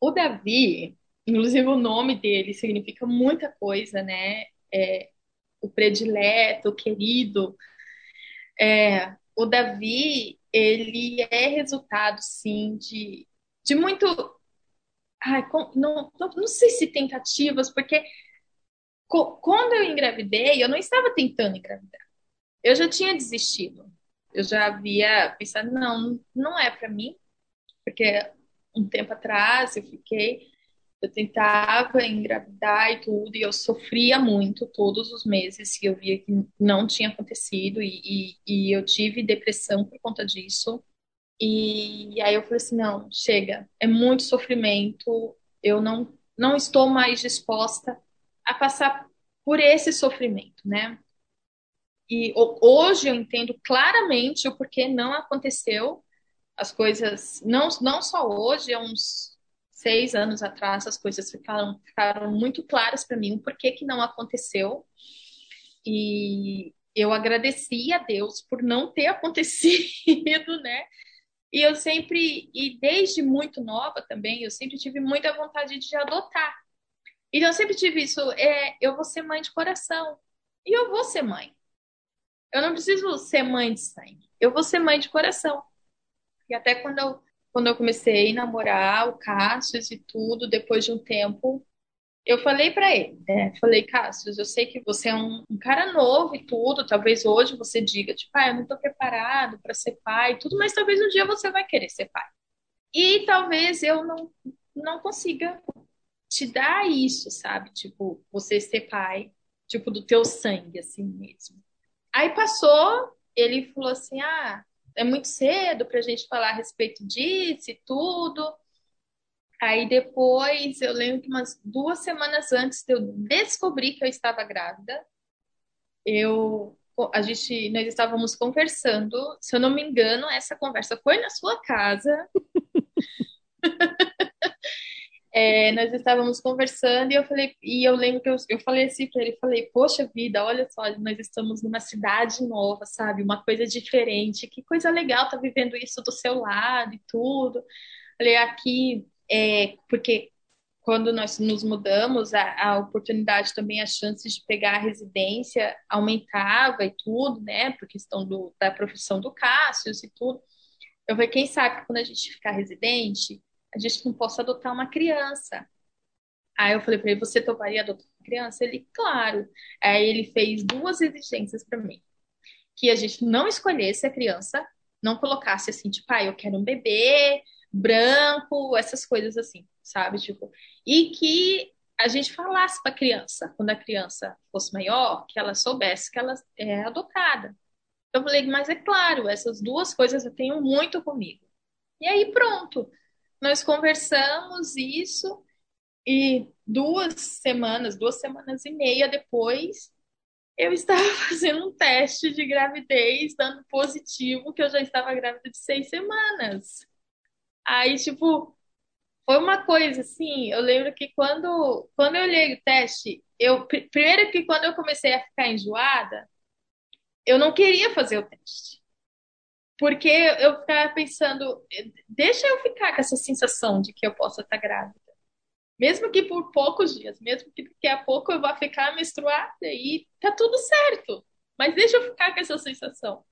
o Davi, inclusive o nome dele significa muita coisa, né? É, o predileto, o querido. É, o Davi, ele é resultado, sim, de, de muito. Ai, não, não, não sei se tentativas, porque quando eu engravidei, eu não estava tentando engravidar. Eu já tinha desistido. Eu já havia pensado, não, não é para mim, porque um tempo atrás eu fiquei, eu tentava engravidar e tudo, e eu sofria muito todos os meses que eu via que não tinha acontecido, e, e, e eu tive depressão por conta disso. E, aí eu falei assim, não, chega, é muito sofrimento, eu não, não estou mais disposta a passar por esse sofrimento, né? E hoje eu entendo claramente o porquê não aconteceu as coisas, não, não só hoje, há uns seis anos atrás, as coisas ficaram, ficaram muito claras para mim o porquê que não aconteceu. E eu agradeci a Deus por não ter acontecido, né? E eu sempre, e desde muito nova também, eu sempre tive muita vontade de adotar. Então eu sempre tive isso, é, eu vou ser mãe de coração. E eu vou ser mãe. Eu não preciso ser mãe de sangue. Eu vou ser mãe de coração. E até quando eu, quando eu comecei a namorar o Cássio e tudo, depois de um tempo, eu falei para ele, né? Falei, Cássio, eu sei que você é um, um, cara novo e tudo, talvez hoje você diga, tipo, ah, eu não estou preparado para ser pai e tudo, mas talvez um dia você vai querer ser pai. E talvez eu não, não consiga te dar isso, sabe? Tipo, você ser pai, tipo, do teu sangue, assim mesmo. Aí passou, ele falou assim, ah, é muito cedo para a gente falar a respeito disso e tudo. Aí depois, eu lembro que umas duas semanas antes de eu descobrir que eu estava grávida, eu a gente nós estávamos conversando, se eu não me engano, essa conversa foi na sua casa. é, nós estávamos conversando e eu falei, e eu lembro que eu, eu falei assim para ele, falei, poxa vida, olha só, nós estamos numa cidade nova, sabe? Uma coisa diferente, que coisa legal tá vivendo isso do seu lado e tudo. Falei, aqui, é, porque quando nós nos mudamos, a, a oportunidade também, a chance de pegar a residência aumentava e tudo, né? Por questão do, da profissão do Cássio e tudo. Eu falei, quem sabe quando a gente ficar residente, a gente não possa adotar uma criança. Aí eu falei para ele, você toparia adotar uma criança? Ele, claro. Aí ele fez duas exigências para mim. Que a gente não escolhesse a criança, não colocasse assim, tipo, ah, eu quero um bebê branco, essas coisas assim, sabe? Tipo, e que a gente falasse para a criança, quando a criança fosse maior, que ela soubesse que ela é adotada. Eu falei, mas é claro, essas duas coisas eu tenho muito comigo. E aí pronto nós conversamos isso e duas semanas, duas semanas e meia depois, eu estava fazendo um teste de gravidez, dando positivo, que eu já estava grávida de seis semanas. Aí, tipo, foi uma coisa assim, eu lembro que quando, quando eu olhei o teste, eu primeiro que quando eu comecei a ficar enjoada, eu não queria fazer o teste. Porque eu ficava pensando, deixa eu ficar com essa sensação de que eu possa estar grávida. Mesmo que por poucos dias, mesmo que daqui a pouco eu vá ficar menstruada e tá tudo certo. Mas deixa eu ficar com essa sensação.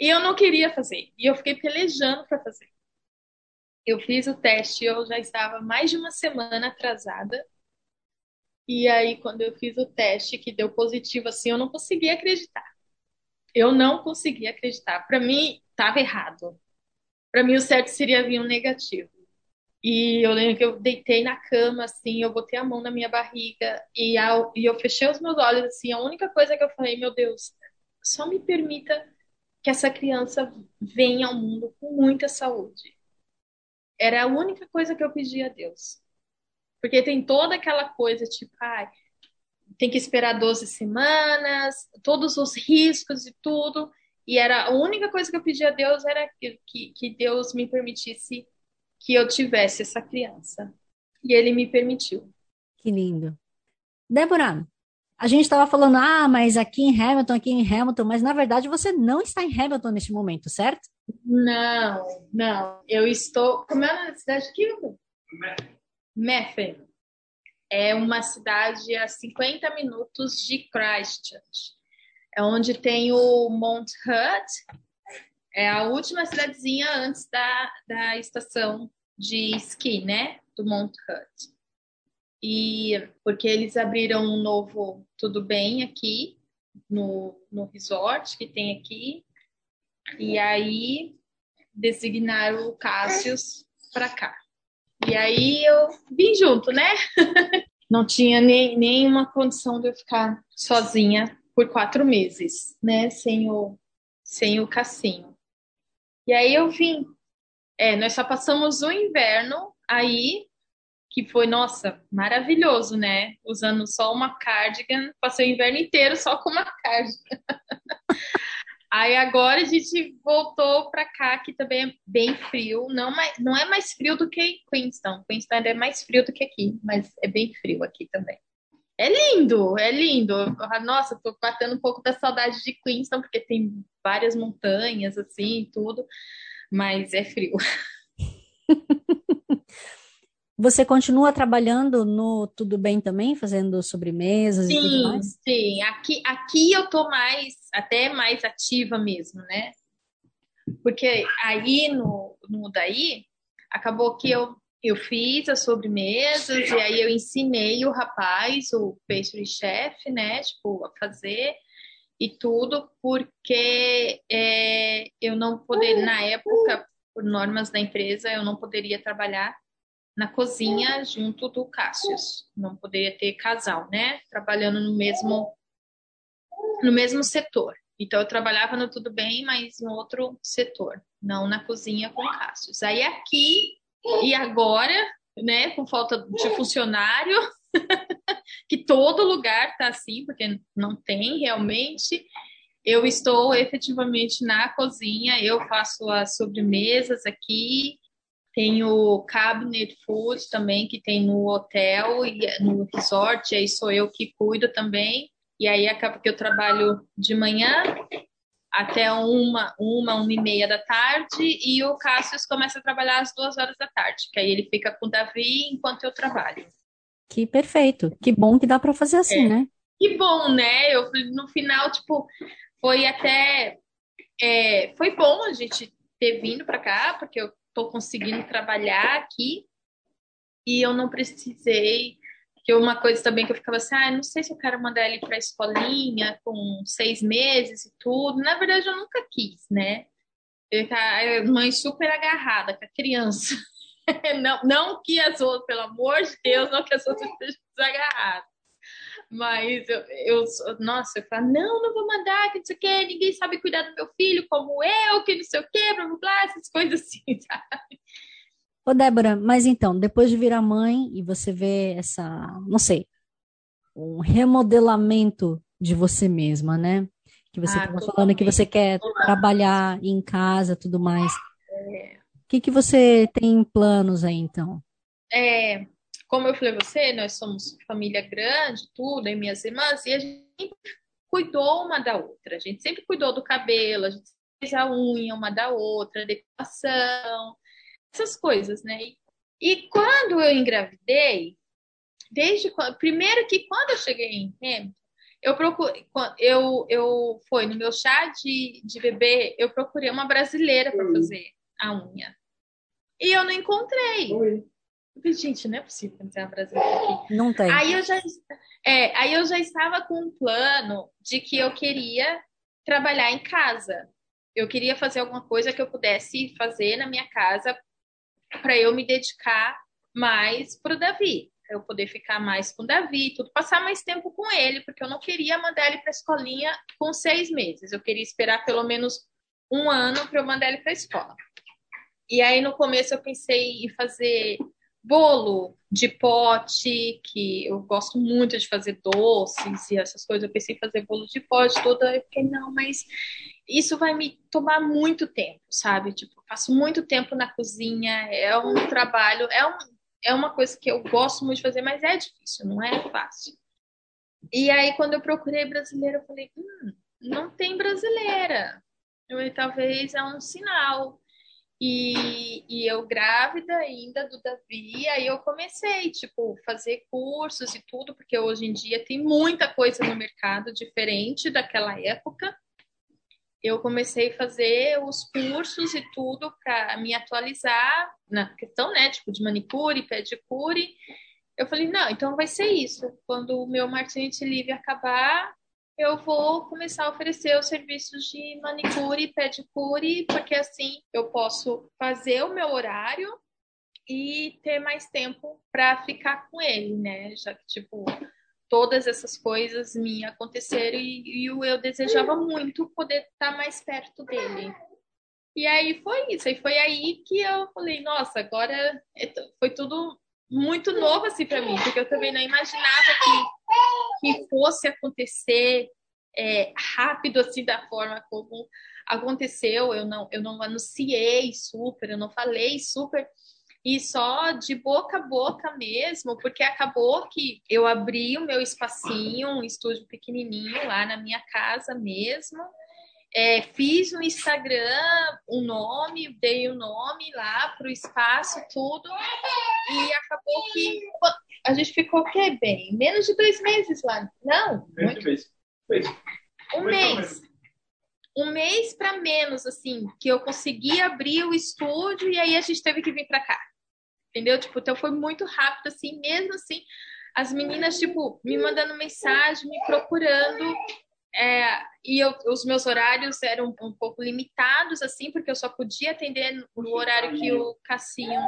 E eu não queria fazer. E eu fiquei pelejando para fazer. Eu fiz o teste, eu já estava mais de uma semana atrasada. E aí, quando eu fiz o teste, que deu positivo assim, eu não conseguia acreditar. Eu não conseguia acreditar. Para mim, estava errado. Para mim, o certo seria vir um negativo. E eu lembro que eu deitei na cama, assim, eu botei a mão na minha barriga e, ao, e eu fechei os meus olhos, assim. A única coisa que eu falei, meu Deus, só me permita que essa criança venha ao mundo com muita saúde. Era a única coisa que eu pedi a Deus. Porque tem toda aquela coisa, tipo, ai, tem que esperar 12 semanas, todos os riscos e tudo. E era a única coisa que eu pedi a Deus era que, que, que Deus me permitisse que eu tivesse essa criança. E ele me permitiu. Que lindo. Débora, a gente estava falando, ah, mas aqui em Hamilton, aqui em Hamilton, mas na verdade você não está em Hamilton neste momento, certo? Não, não. Eu estou. Como é a cidade aqui? Methven. É uma cidade a 50 minutos de Christchurch. É onde tem o Mount Hutt, é a última cidadezinha antes da, da estação de esqui, né? Do Mount Hutt. E porque eles abriram um novo Tudo Bem aqui no, no resort que tem aqui. E aí designaram o Cassius para cá. E aí eu vim junto, né? Não tinha nem nenhuma condição de eu ficar sozinha por quatro meses, né? Sem o, sem o Cassinho. E aí eu vim. É, nós só passamos o inverno aí, que foi, nossa, maravilhoso, né? Usando só uma cardigan, passei o inverno inteiro só com uma cardigan. Aí agora a gente voltou para cá, que também é bem frio. Não, não é mais frio do que Queenstown. Queenstown é mais frio do que aqui, mas é bem frio aqui também. É lindo, é lindo. Nossa, tô batendo um pouco da saudade de Queenstown, porque tem várias montanhas, assim, tudo, mas é frio. Você continua trabalhando no Tudo Bem também, fazendo sobremesas sim, e tudo mais? Sim, aqui, aqui eu tô mais, até mais ativa mesmo, né? Porque aí no, no daí, acabou que eu eu fiz as sobremesas e aí eu ensinei o rapaz, o pastry chef, né, tipo, a fazer e tudo, porque é, eu não poderia, na época, por normas da empresa, eu não poderia trabalhar na cozinha junto do Cassius, não poderia ter casal, né, trabalhando no mesmo no mesmo setor. Então eu trabalhava no tudo bem, mas em outro setor, não na cozinha com Cassius. Aí aqui e agora, né, com falta de funcionário, que todo lugar está assim, porque não tem realmente. Eu estou efetivamente na cozinha, eu faço as sobremesas aqui, tenho o cabinet food também que tem no hotel e no resort, aí sou eu que cuido também. E aí acaba que eu trabalho de manhã até uma, uma, uma e meia da tarde, e o Cássio começa a trabalhar às duas horas da tarde, que aí ele fica com o Davi enquanto eu trabalho. Que perfeito. Que bom que dá para fazer assim, é. né? Que bom, né? Eu, no final, tipo, foi até. É, foi bom a gente ter vindo para cá, porque eu tô conseguindo trabalhar aqui e eu não precisei que uma coisa também que eu ficava assim, ah, não sei se eu quero mandar ele para a escolinha com seis meses e tudo. Na verdade, eu nunca quis, né? Eu, a mãe super agarrada com a criança. não, não que as outras, pelo amor de Deus, não que as outras estejam desagarradas. Mas eu, eu, nossa, eu falo, não, não vou mandar, que não sei o quê, ninguém sabe cuidar do meu filho como eu, que não sei o quê, blá blá blá, essas coisas assim, sabe? Ô, Débora, mas então, depois de virar mãe e você vê essa, não sei, um remodelamento de você mesma, né? Que você estava ah, falando que você quer trabalhar em casa, tudo mais. É. O que, que você tem em planos aí, então? É, como eu falei a você, nós somos família grande, tudo, e minhas irmãs, e a gente cuidou uma da outra. A gente sempre cuidou do cabelo, a gente fez a unha uma da outra, decoração, essas coisas, né? E, e quando eu engravidei, desde quando, primeiro que quando eu cheguei em Hamilton, eu procurei, eu, eu foi no meu chá de, de bebê, eu procurei uma brasileira para fazer a unha. E eu não encontrei. Oi. Gente, não é possível ter uma brasileira aqui. Não tem. Aí eu já, é, aí eu já estava com um plano de que eu queria trabalhar em casa. Eu queria fazer alguma coisa que eu pudesse fazer na minha casa para eu me dedicar mais para o Davi, para eu poder ficar mais com o Davi, tudo, passar mais tempo com ele, porque eu não queria mandar ele para a escolinha com seis meses. Eu queria esperar pelo menos um ano para eu mandar ele para a escola. E aí no começo eu pensei em fazer bolo de pote, que eu gosto muito de fazer doces e essas coisas. Eu pensei em fazer bolo de pote toda. Eu fiquei, não, mas isso vai me tomar muito tempo, sabe? Tipo, passo muito tempo na cozinha, é um trabalho, é, um, é uma coisa que eu gosto muito de fazer, mas é difícil, não é fácil. E aí, quando eu procurei brasileira, eu falei, hum, não tem brasileira. Eu falei, talvez é um sinal. E, e eu grávida ainda do Davi, aí eu comecei, tipo, fazer cursos e tudo, porque hoje em dia tem muita coisa no mercado diferente daquela época. Eu comecei a fazer os cursos e tudo para me atualizar na questão, né, tipo, de manicure, pedicure. Eu falei, não, então vai ser isso. Quando o meu Martinite Livre acabar, eu vou começar a oferecer os serviços de manicure e pedicure, porque assim eu posso fazer o meu horário e ter mais tempo para ficar com ele, né? Já que, tipo, todas essas coisas me aconteceram e, e eu desejava muito poder estar mais perto dele. E aí foi isso, e foi aí que eu falei, nossa, agora é foi tudo muito novo assim para mim, porque eu também não imaginava que, que fosse acontecer é, rápido assim da forma como aconteceu. Eu não, eu não anunciei super, eu não falei super e só de boca a boca mesmo, porque acabou que eu abri o meu espacinho, um estúdio pequenininho lá na minha casa mesmo. É, fiz no Instagram um nome, dei o um nome lá para o espaço, tudo, e acabou que a gente ficou o quê, bem? Menos de dois meses lá. Não, muito, um mês. Um mês para menos, assim, que eu consegui abrir o estúdio e aí a gente teve que vir para cá. Entendeu? Tipo, então foi muito rápido, assim, mesmo assim, as meninas, tipo, me mandando mensagem, me procurando. É, e eu, os meus horários eram um pouco limitados, assim, porque eu só podia atender no horário que o Cassinho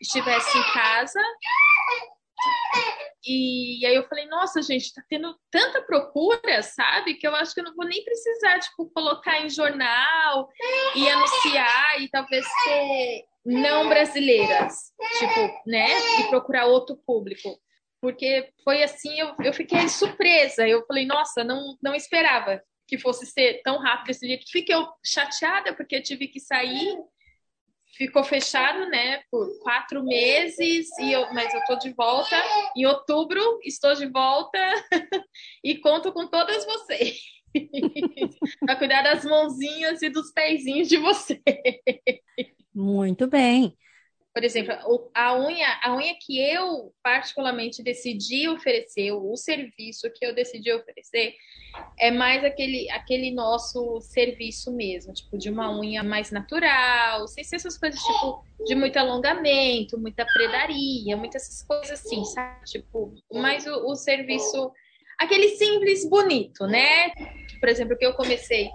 estivesse em casa. E, aí eu falei, nossa, gente, tá tendo tanta procura, sabe? Que eu acho que eu não vou nem precisar, tipo, colocar em jornal e anunciar e talvez ser não brasileiras, tipo, né? E procurar outro público. Porque foi assim, eu, eu fiquei surpresa. Eu falei, nossa, não, não esperava que fosse ser tão rápido desse jeito. Fiquei chateada porque eu tive que sair ficou fechado, né, por quatro meses, e eu, mas eu estou de volta. Em outubro, estou de volta e conto com todas vocês. para cuidar das mãozinhas e dos pezinhos de vocês. Muito bem. Por exemplo, a unha, a unha que eu particularmente decidi oferecer, o serviço que eu decidi oferecer, é mais aquele, aquele nosso serviço mesmo, tipo, de uma unha mais natural, sem ser essas coisas, tipo, de muito alongamento, muita predaria, muitas essas coisas assim, sabe? Tipo, mais o, o serviço, aquele simples bonito, né? Por exemplo, que eu comecei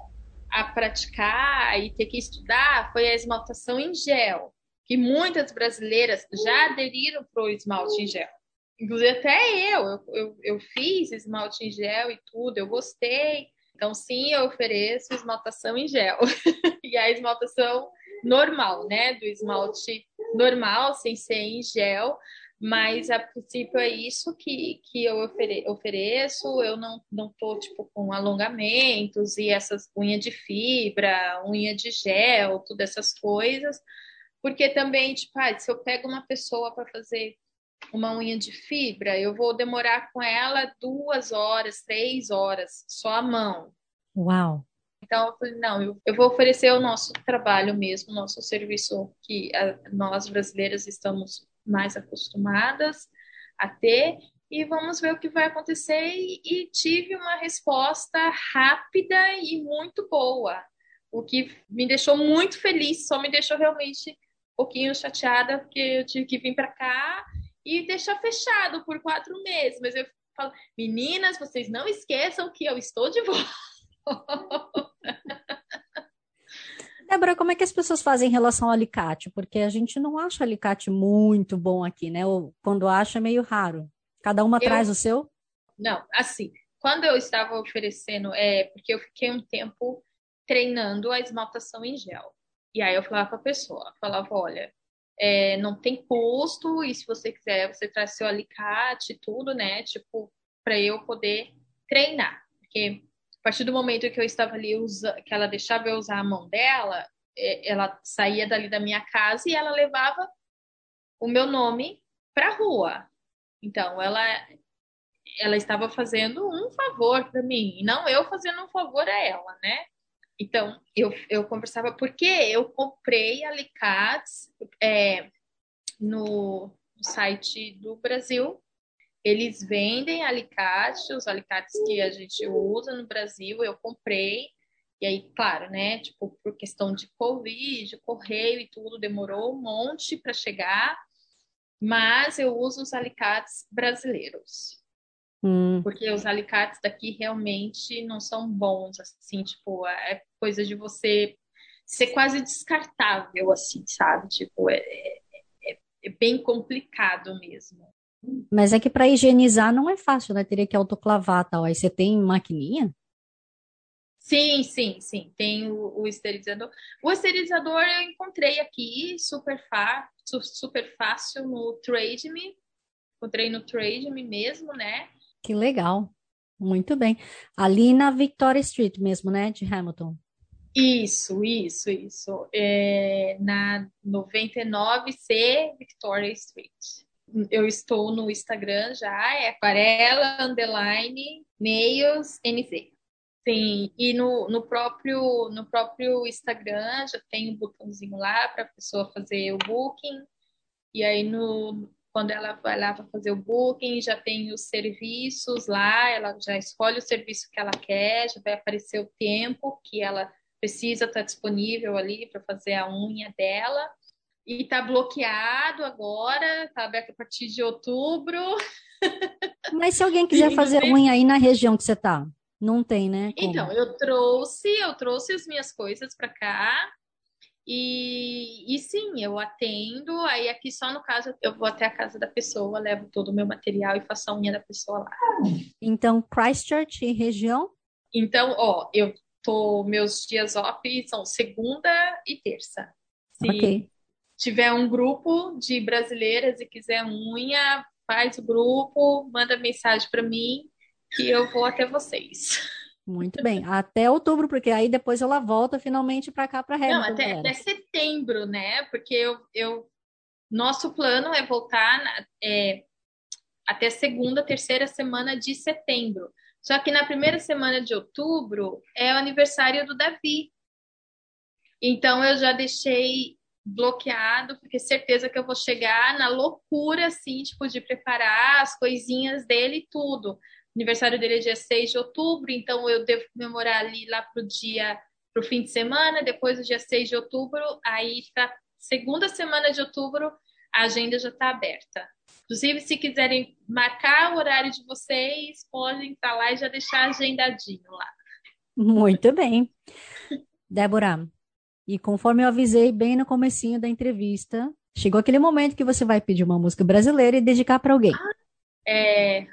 a praticar e ter que estudar foi a esmaltação em gel que muitas brasileiras já aderiram para o esmalte em gel. Inclusive até eu, eu, eu, eu fiz esmalte em gel e tudo, eu gostei. Então, sim, eu ofereço esmaltação em gel. e a esmaltação normal, né? Do esmalte normal, sem ser em gel. Mas, a princípio, é isso que, que eu ofere ofereço. Eu não, não tô, tipo, com alongamentos e essas unha de fibra, unha de gel, todas essas coisas. Porque também, tipo, ah, se eu pego uma pessoa para fazer uma unha de fibra, eu vou demorar com ela duas horas, três horas, só a mão. Uau! Então, eu falei, não, eu, eu vou oferecer o nosso trabalho mesmo, o nosso serviço que a, nós brasileiras estamos mais acostumadas a ter e vamos ver o que vai acontecer. E, e tive uma resposta rápida e muito boa, o que me deixou muito feliz, só me deixou realmente pouquinho chateada porque eu tive que vir para cá e deixar fechado por quatro meses. Mas eu falo, meninas, vocês não esqueçam que eu estou de volta. Débora, como é que as pessoas fazem em relação ao alicate? Porque a gente não acha alicate muito bom aqui, né? Ou quando acha é meio raro. Cada uma eu... traz o seu? Não, assim, quando eu estava oferecendo, é porque eu fiquei um tempo treinando a esmaltação em gel. E aí eu falava para a pessoa, falava, olha, é, não tem custo, e se você quiser, você traz seu alicate, tudo, né? Tipo, para eu poder treinar. Porque a partir do momento que eu estava ali, que ela deixava eu usar a mão dela, é, ela saía dali da minha casa e ela levava o meu nome para rua. Então, ela ela estava fazendo um favor para mim, e não eu fazendo um favor a ela, né? Então, eu, eu conversava, porque eu comprei alicates é, no, site do Brasil. Eles vendem alicates, os alicates que a gente usa no Brasil, eu comprei. E aí, claro, né? Tipo, por questão de Covid, correio e tudo, demorou um monte para chegar. Mas eu uso os alicates brasileiros. Hum. Porque os alicates daqui realmente não são bons, assim, tipo, é coisa de você ser quase descartável, assim, sabe? Tipo, é, é, é bem complicado mesmo. Mas é que para higienizar não é fácil, né? Teria que autoclavar tal. Aí você tem maquininha? Sim, sim, sim. Tem o, o, esterilizador. O esterilizador eu encontrei aqui, super, super fácil no Trade Me. Encontrei no Trade Me mesmo, né? Que legal. Muito bem. Ali na Victoria Street mesmo, né, de Hamilton. Isso, isso, isso. É, na 99C Victoria Street. Eu estou no Instagram já, é aquarela, underline, nails, NZ. Sim, e no, no, próprio, no próprio Instagram já tem um botãozinho lá para a pessoa fazer o booking. E aí no, quando ela vai lá para fazer o booking, já tem os serviços lá, ela já escolhe o serviço que ela quer, já vai aparecer o tempo que ela precisa estar tá disponível ali para fazer a unha dela. E está bloqueado agora, está aberto a partir de outubro. Mas se alguém quiser fazer unha aí na região que você está, não tem, né? Como? Então, eu trouxe, eu trouxe as minhas coisas para cá, e, e sim, eu atendo. Aí aqui só no caso eu vou até a casa da pessoa, levo todo o meu material e faço a unha da pessoa lá. Então, Christchurch e região? Então, ó, eu tô meus dias off são segunda e terça. Se okay. tiver um grupo de brasileiras e quiser unha, faz o grupo, manda mensagem para mim que eu vou até vocês. Muito bem, até outubro, porque aí depois ela volta finalmente para cá, para Hamilton. Não, até, até, setembro, né? Porque eu, eu, nosso plano é voltar na, é, até segunda, terceira semana de setembro. Só que na primeira semana de outubro é o aniversário do Davi. Então eu já deixei bloqueado, porque certeza que eu vou chegar na loucura, assim, tipo, de preparar as coisinhas dele e tudo aniversário dele é dia 6 de outubro, então eu devo comemorar ali lá pro dia, pro fim de semana, depois do dia 6 de outubro, aí para segunda semana de outubro a agenda já está aberta. Inclusive, se quiserem marcar o horário de vocês, podem estar lá e já deixar agendadinho lá. Muito bem. Débora, e conforme eu avisei bem no comecinho da entrevista, chegou aquele momento que você vai pedir uma música brasileira e dedicar para alguém. Ah, é,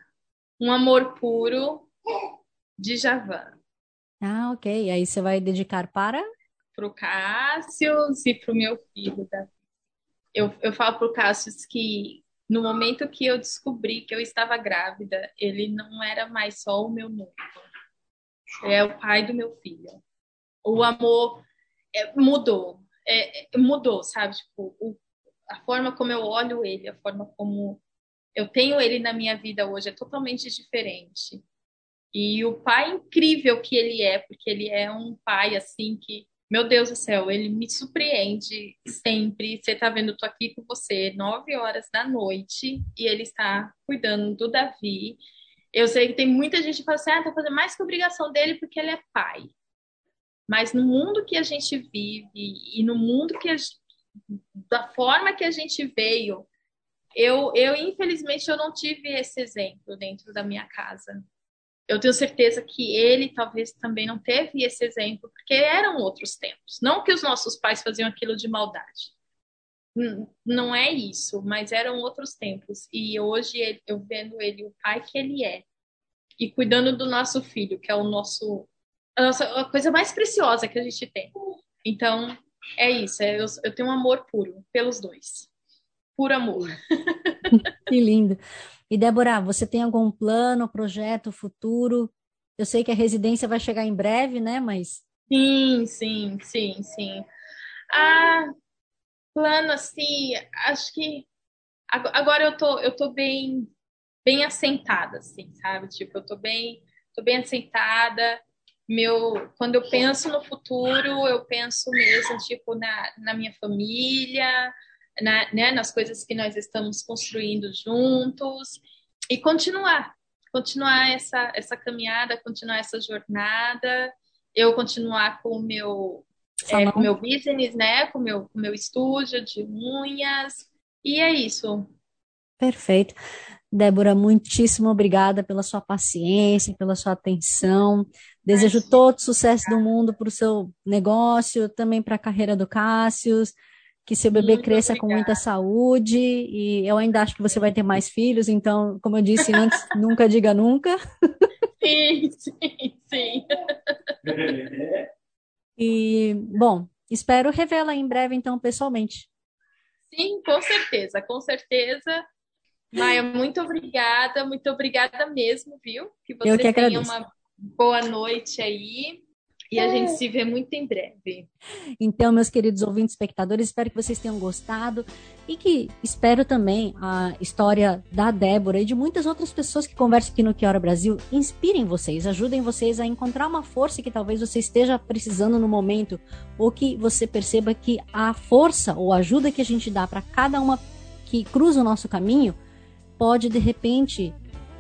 um Amor Puro, de Javan. Ah, ok. Aí você vai dedicar para? Para o Cássio e para o meu filho, Davi. Eu, eu falo para o Cássio que no momento que eu descobri que eu estava grávida, ele não era mais só o meu noivo. É o pai do meu filho. O amor é, mudou. É, é, mudou, sabe? Tipo, o, a forma como eu olho ele, a forma como eu tenho ele na minha vida hoje, é totalmente diferente. E o pai incrível que ele é, porque ele é um pai assim que, meu Deus do céu, ele me surpreende sempre. Você tá vendo, eu tô aqui com você nove horas da noite e ele está cuidando do Davi. Eu sei que tem muita gente que fala assim, ah, tá fazendo mais que obrigação dele porque ele é pai. Mas no mundo que a gente vive e no mundo que a, da forma que a gente veio, eu, eu, infelizmente, eu não tive esse exemplo dentro da minha casa. eu tenho certeza que ele talvez também não teve esse exemplo, porque eram outros tempos. Não que os nossos pais faziam aquilo de maldade. Não é isso, mas eram outros tempos. E hoje eu vendo ele, o pai que ele é, e cuidando do nosso filho, que é o nosso a, nossa, a coisa mais preciosa que a gente tem. Então, é isso. É, eu, eu tenho um amor puro pelos dois. Puro amor. que lindo. E Débora, você tem algum plano, projeto futuro? Eu sei que a residência vai chegar em breve, né? Mas. Sim, sim, sim, sim. Ah, plano assim, acho que agora eu tô, eu tô bem, bem assentada, assim, sabe? Tipo, eu tô bem, tô bem assentada. Meu, quando eu penso no futuro, eu penso mesmo, tipo, na, na minha família, na, né, nas coisas que nós estamos construindo juntos e continuar, continuar essa, essa caminhada, continuar essa jornada, eu continuar com o meu, é, com meu business, né, com o meu, com o meu estúdio de unhas, e é isso. Perfeito. Débora, muitíssimo obrigada pela sua paciência, pela sua atenção. Desejo todo sucesso do mundo para o seu negócio, também para a carreira do Cássius que seu bebê Muito cresça obrigada. com muita saúde e eu ainda acho que você vai ter mais filhos, então, como eu disse antes, nunca diga nunca. Sim, sim, sim. E, bom, espero revê-la em breve, então, pessoalmente. Sim, com certeza, com certeza. Maia, muito obrigada, muito obrigada mesmo, viu? Que você que tenha uma boa noite aí. E a gente é. se vê muito em breve. Então, meus queridos ouvintes, espectadores, espero que vocês tenham gostado e que espero também a história da Débora e de muitas outras pessoas que conversam aqui no Que Hora Brasil inspirem vocês, ajudem vocês a encontrar uma força que talvez você esteja precisando no momento ou que você perceba que a força ou ajuda que a gente dá para cada uma que cruza o nosso caminho pode de repente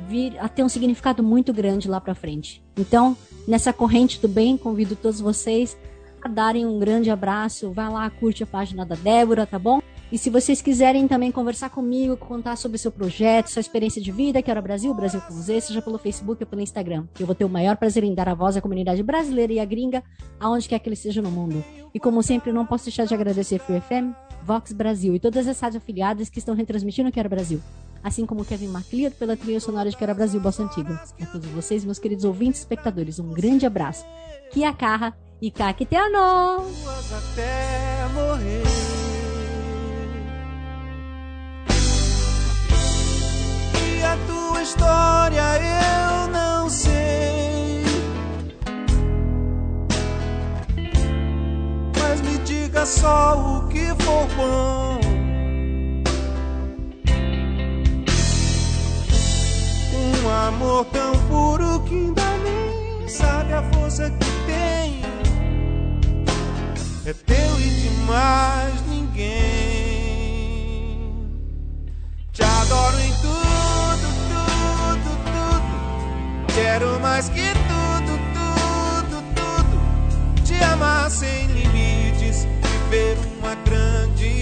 vir a ter um significado muito grande lá para frente. Então, nessa corrente do bem, convido todos vocês a darem um grande abraço. Vá lá, curte a página da Débora, tá bom? E se vocês quiserem também conversar comigo, contar sobre seu projeto, sua experiência de vida, que era Brasil, Brasil com Z, seja pelo Facebook ou pelo Instagram, eu vou ter o maior prazer em dar a voz à comunidade brasileira e à gringa, aonde quer que ele esteja no mundo. E como sempre, não posso deixar de agradecer Free FM, Vox Brasil e todas as rádios afiliadas que estão retransmitindo o Quero Brasil assim como Kevin MacLeod pela trilha sonora de Quero Brasil Bossa Antiga. A todos vocês, meus queridos ouvintes e espectadores, um grande abraço. Kia Carra e Kakiteano! até morrer. E a tua história eu não sei. Mas me diga só o que for bom. Um amor tão puro que ainda nem sabe a força que tem. É teu e de mais ninguém. Te adoro em tudo, tudo, tudo. Quero mais que tudo, tudo, tudo. Te amar sem limites, viver uma grande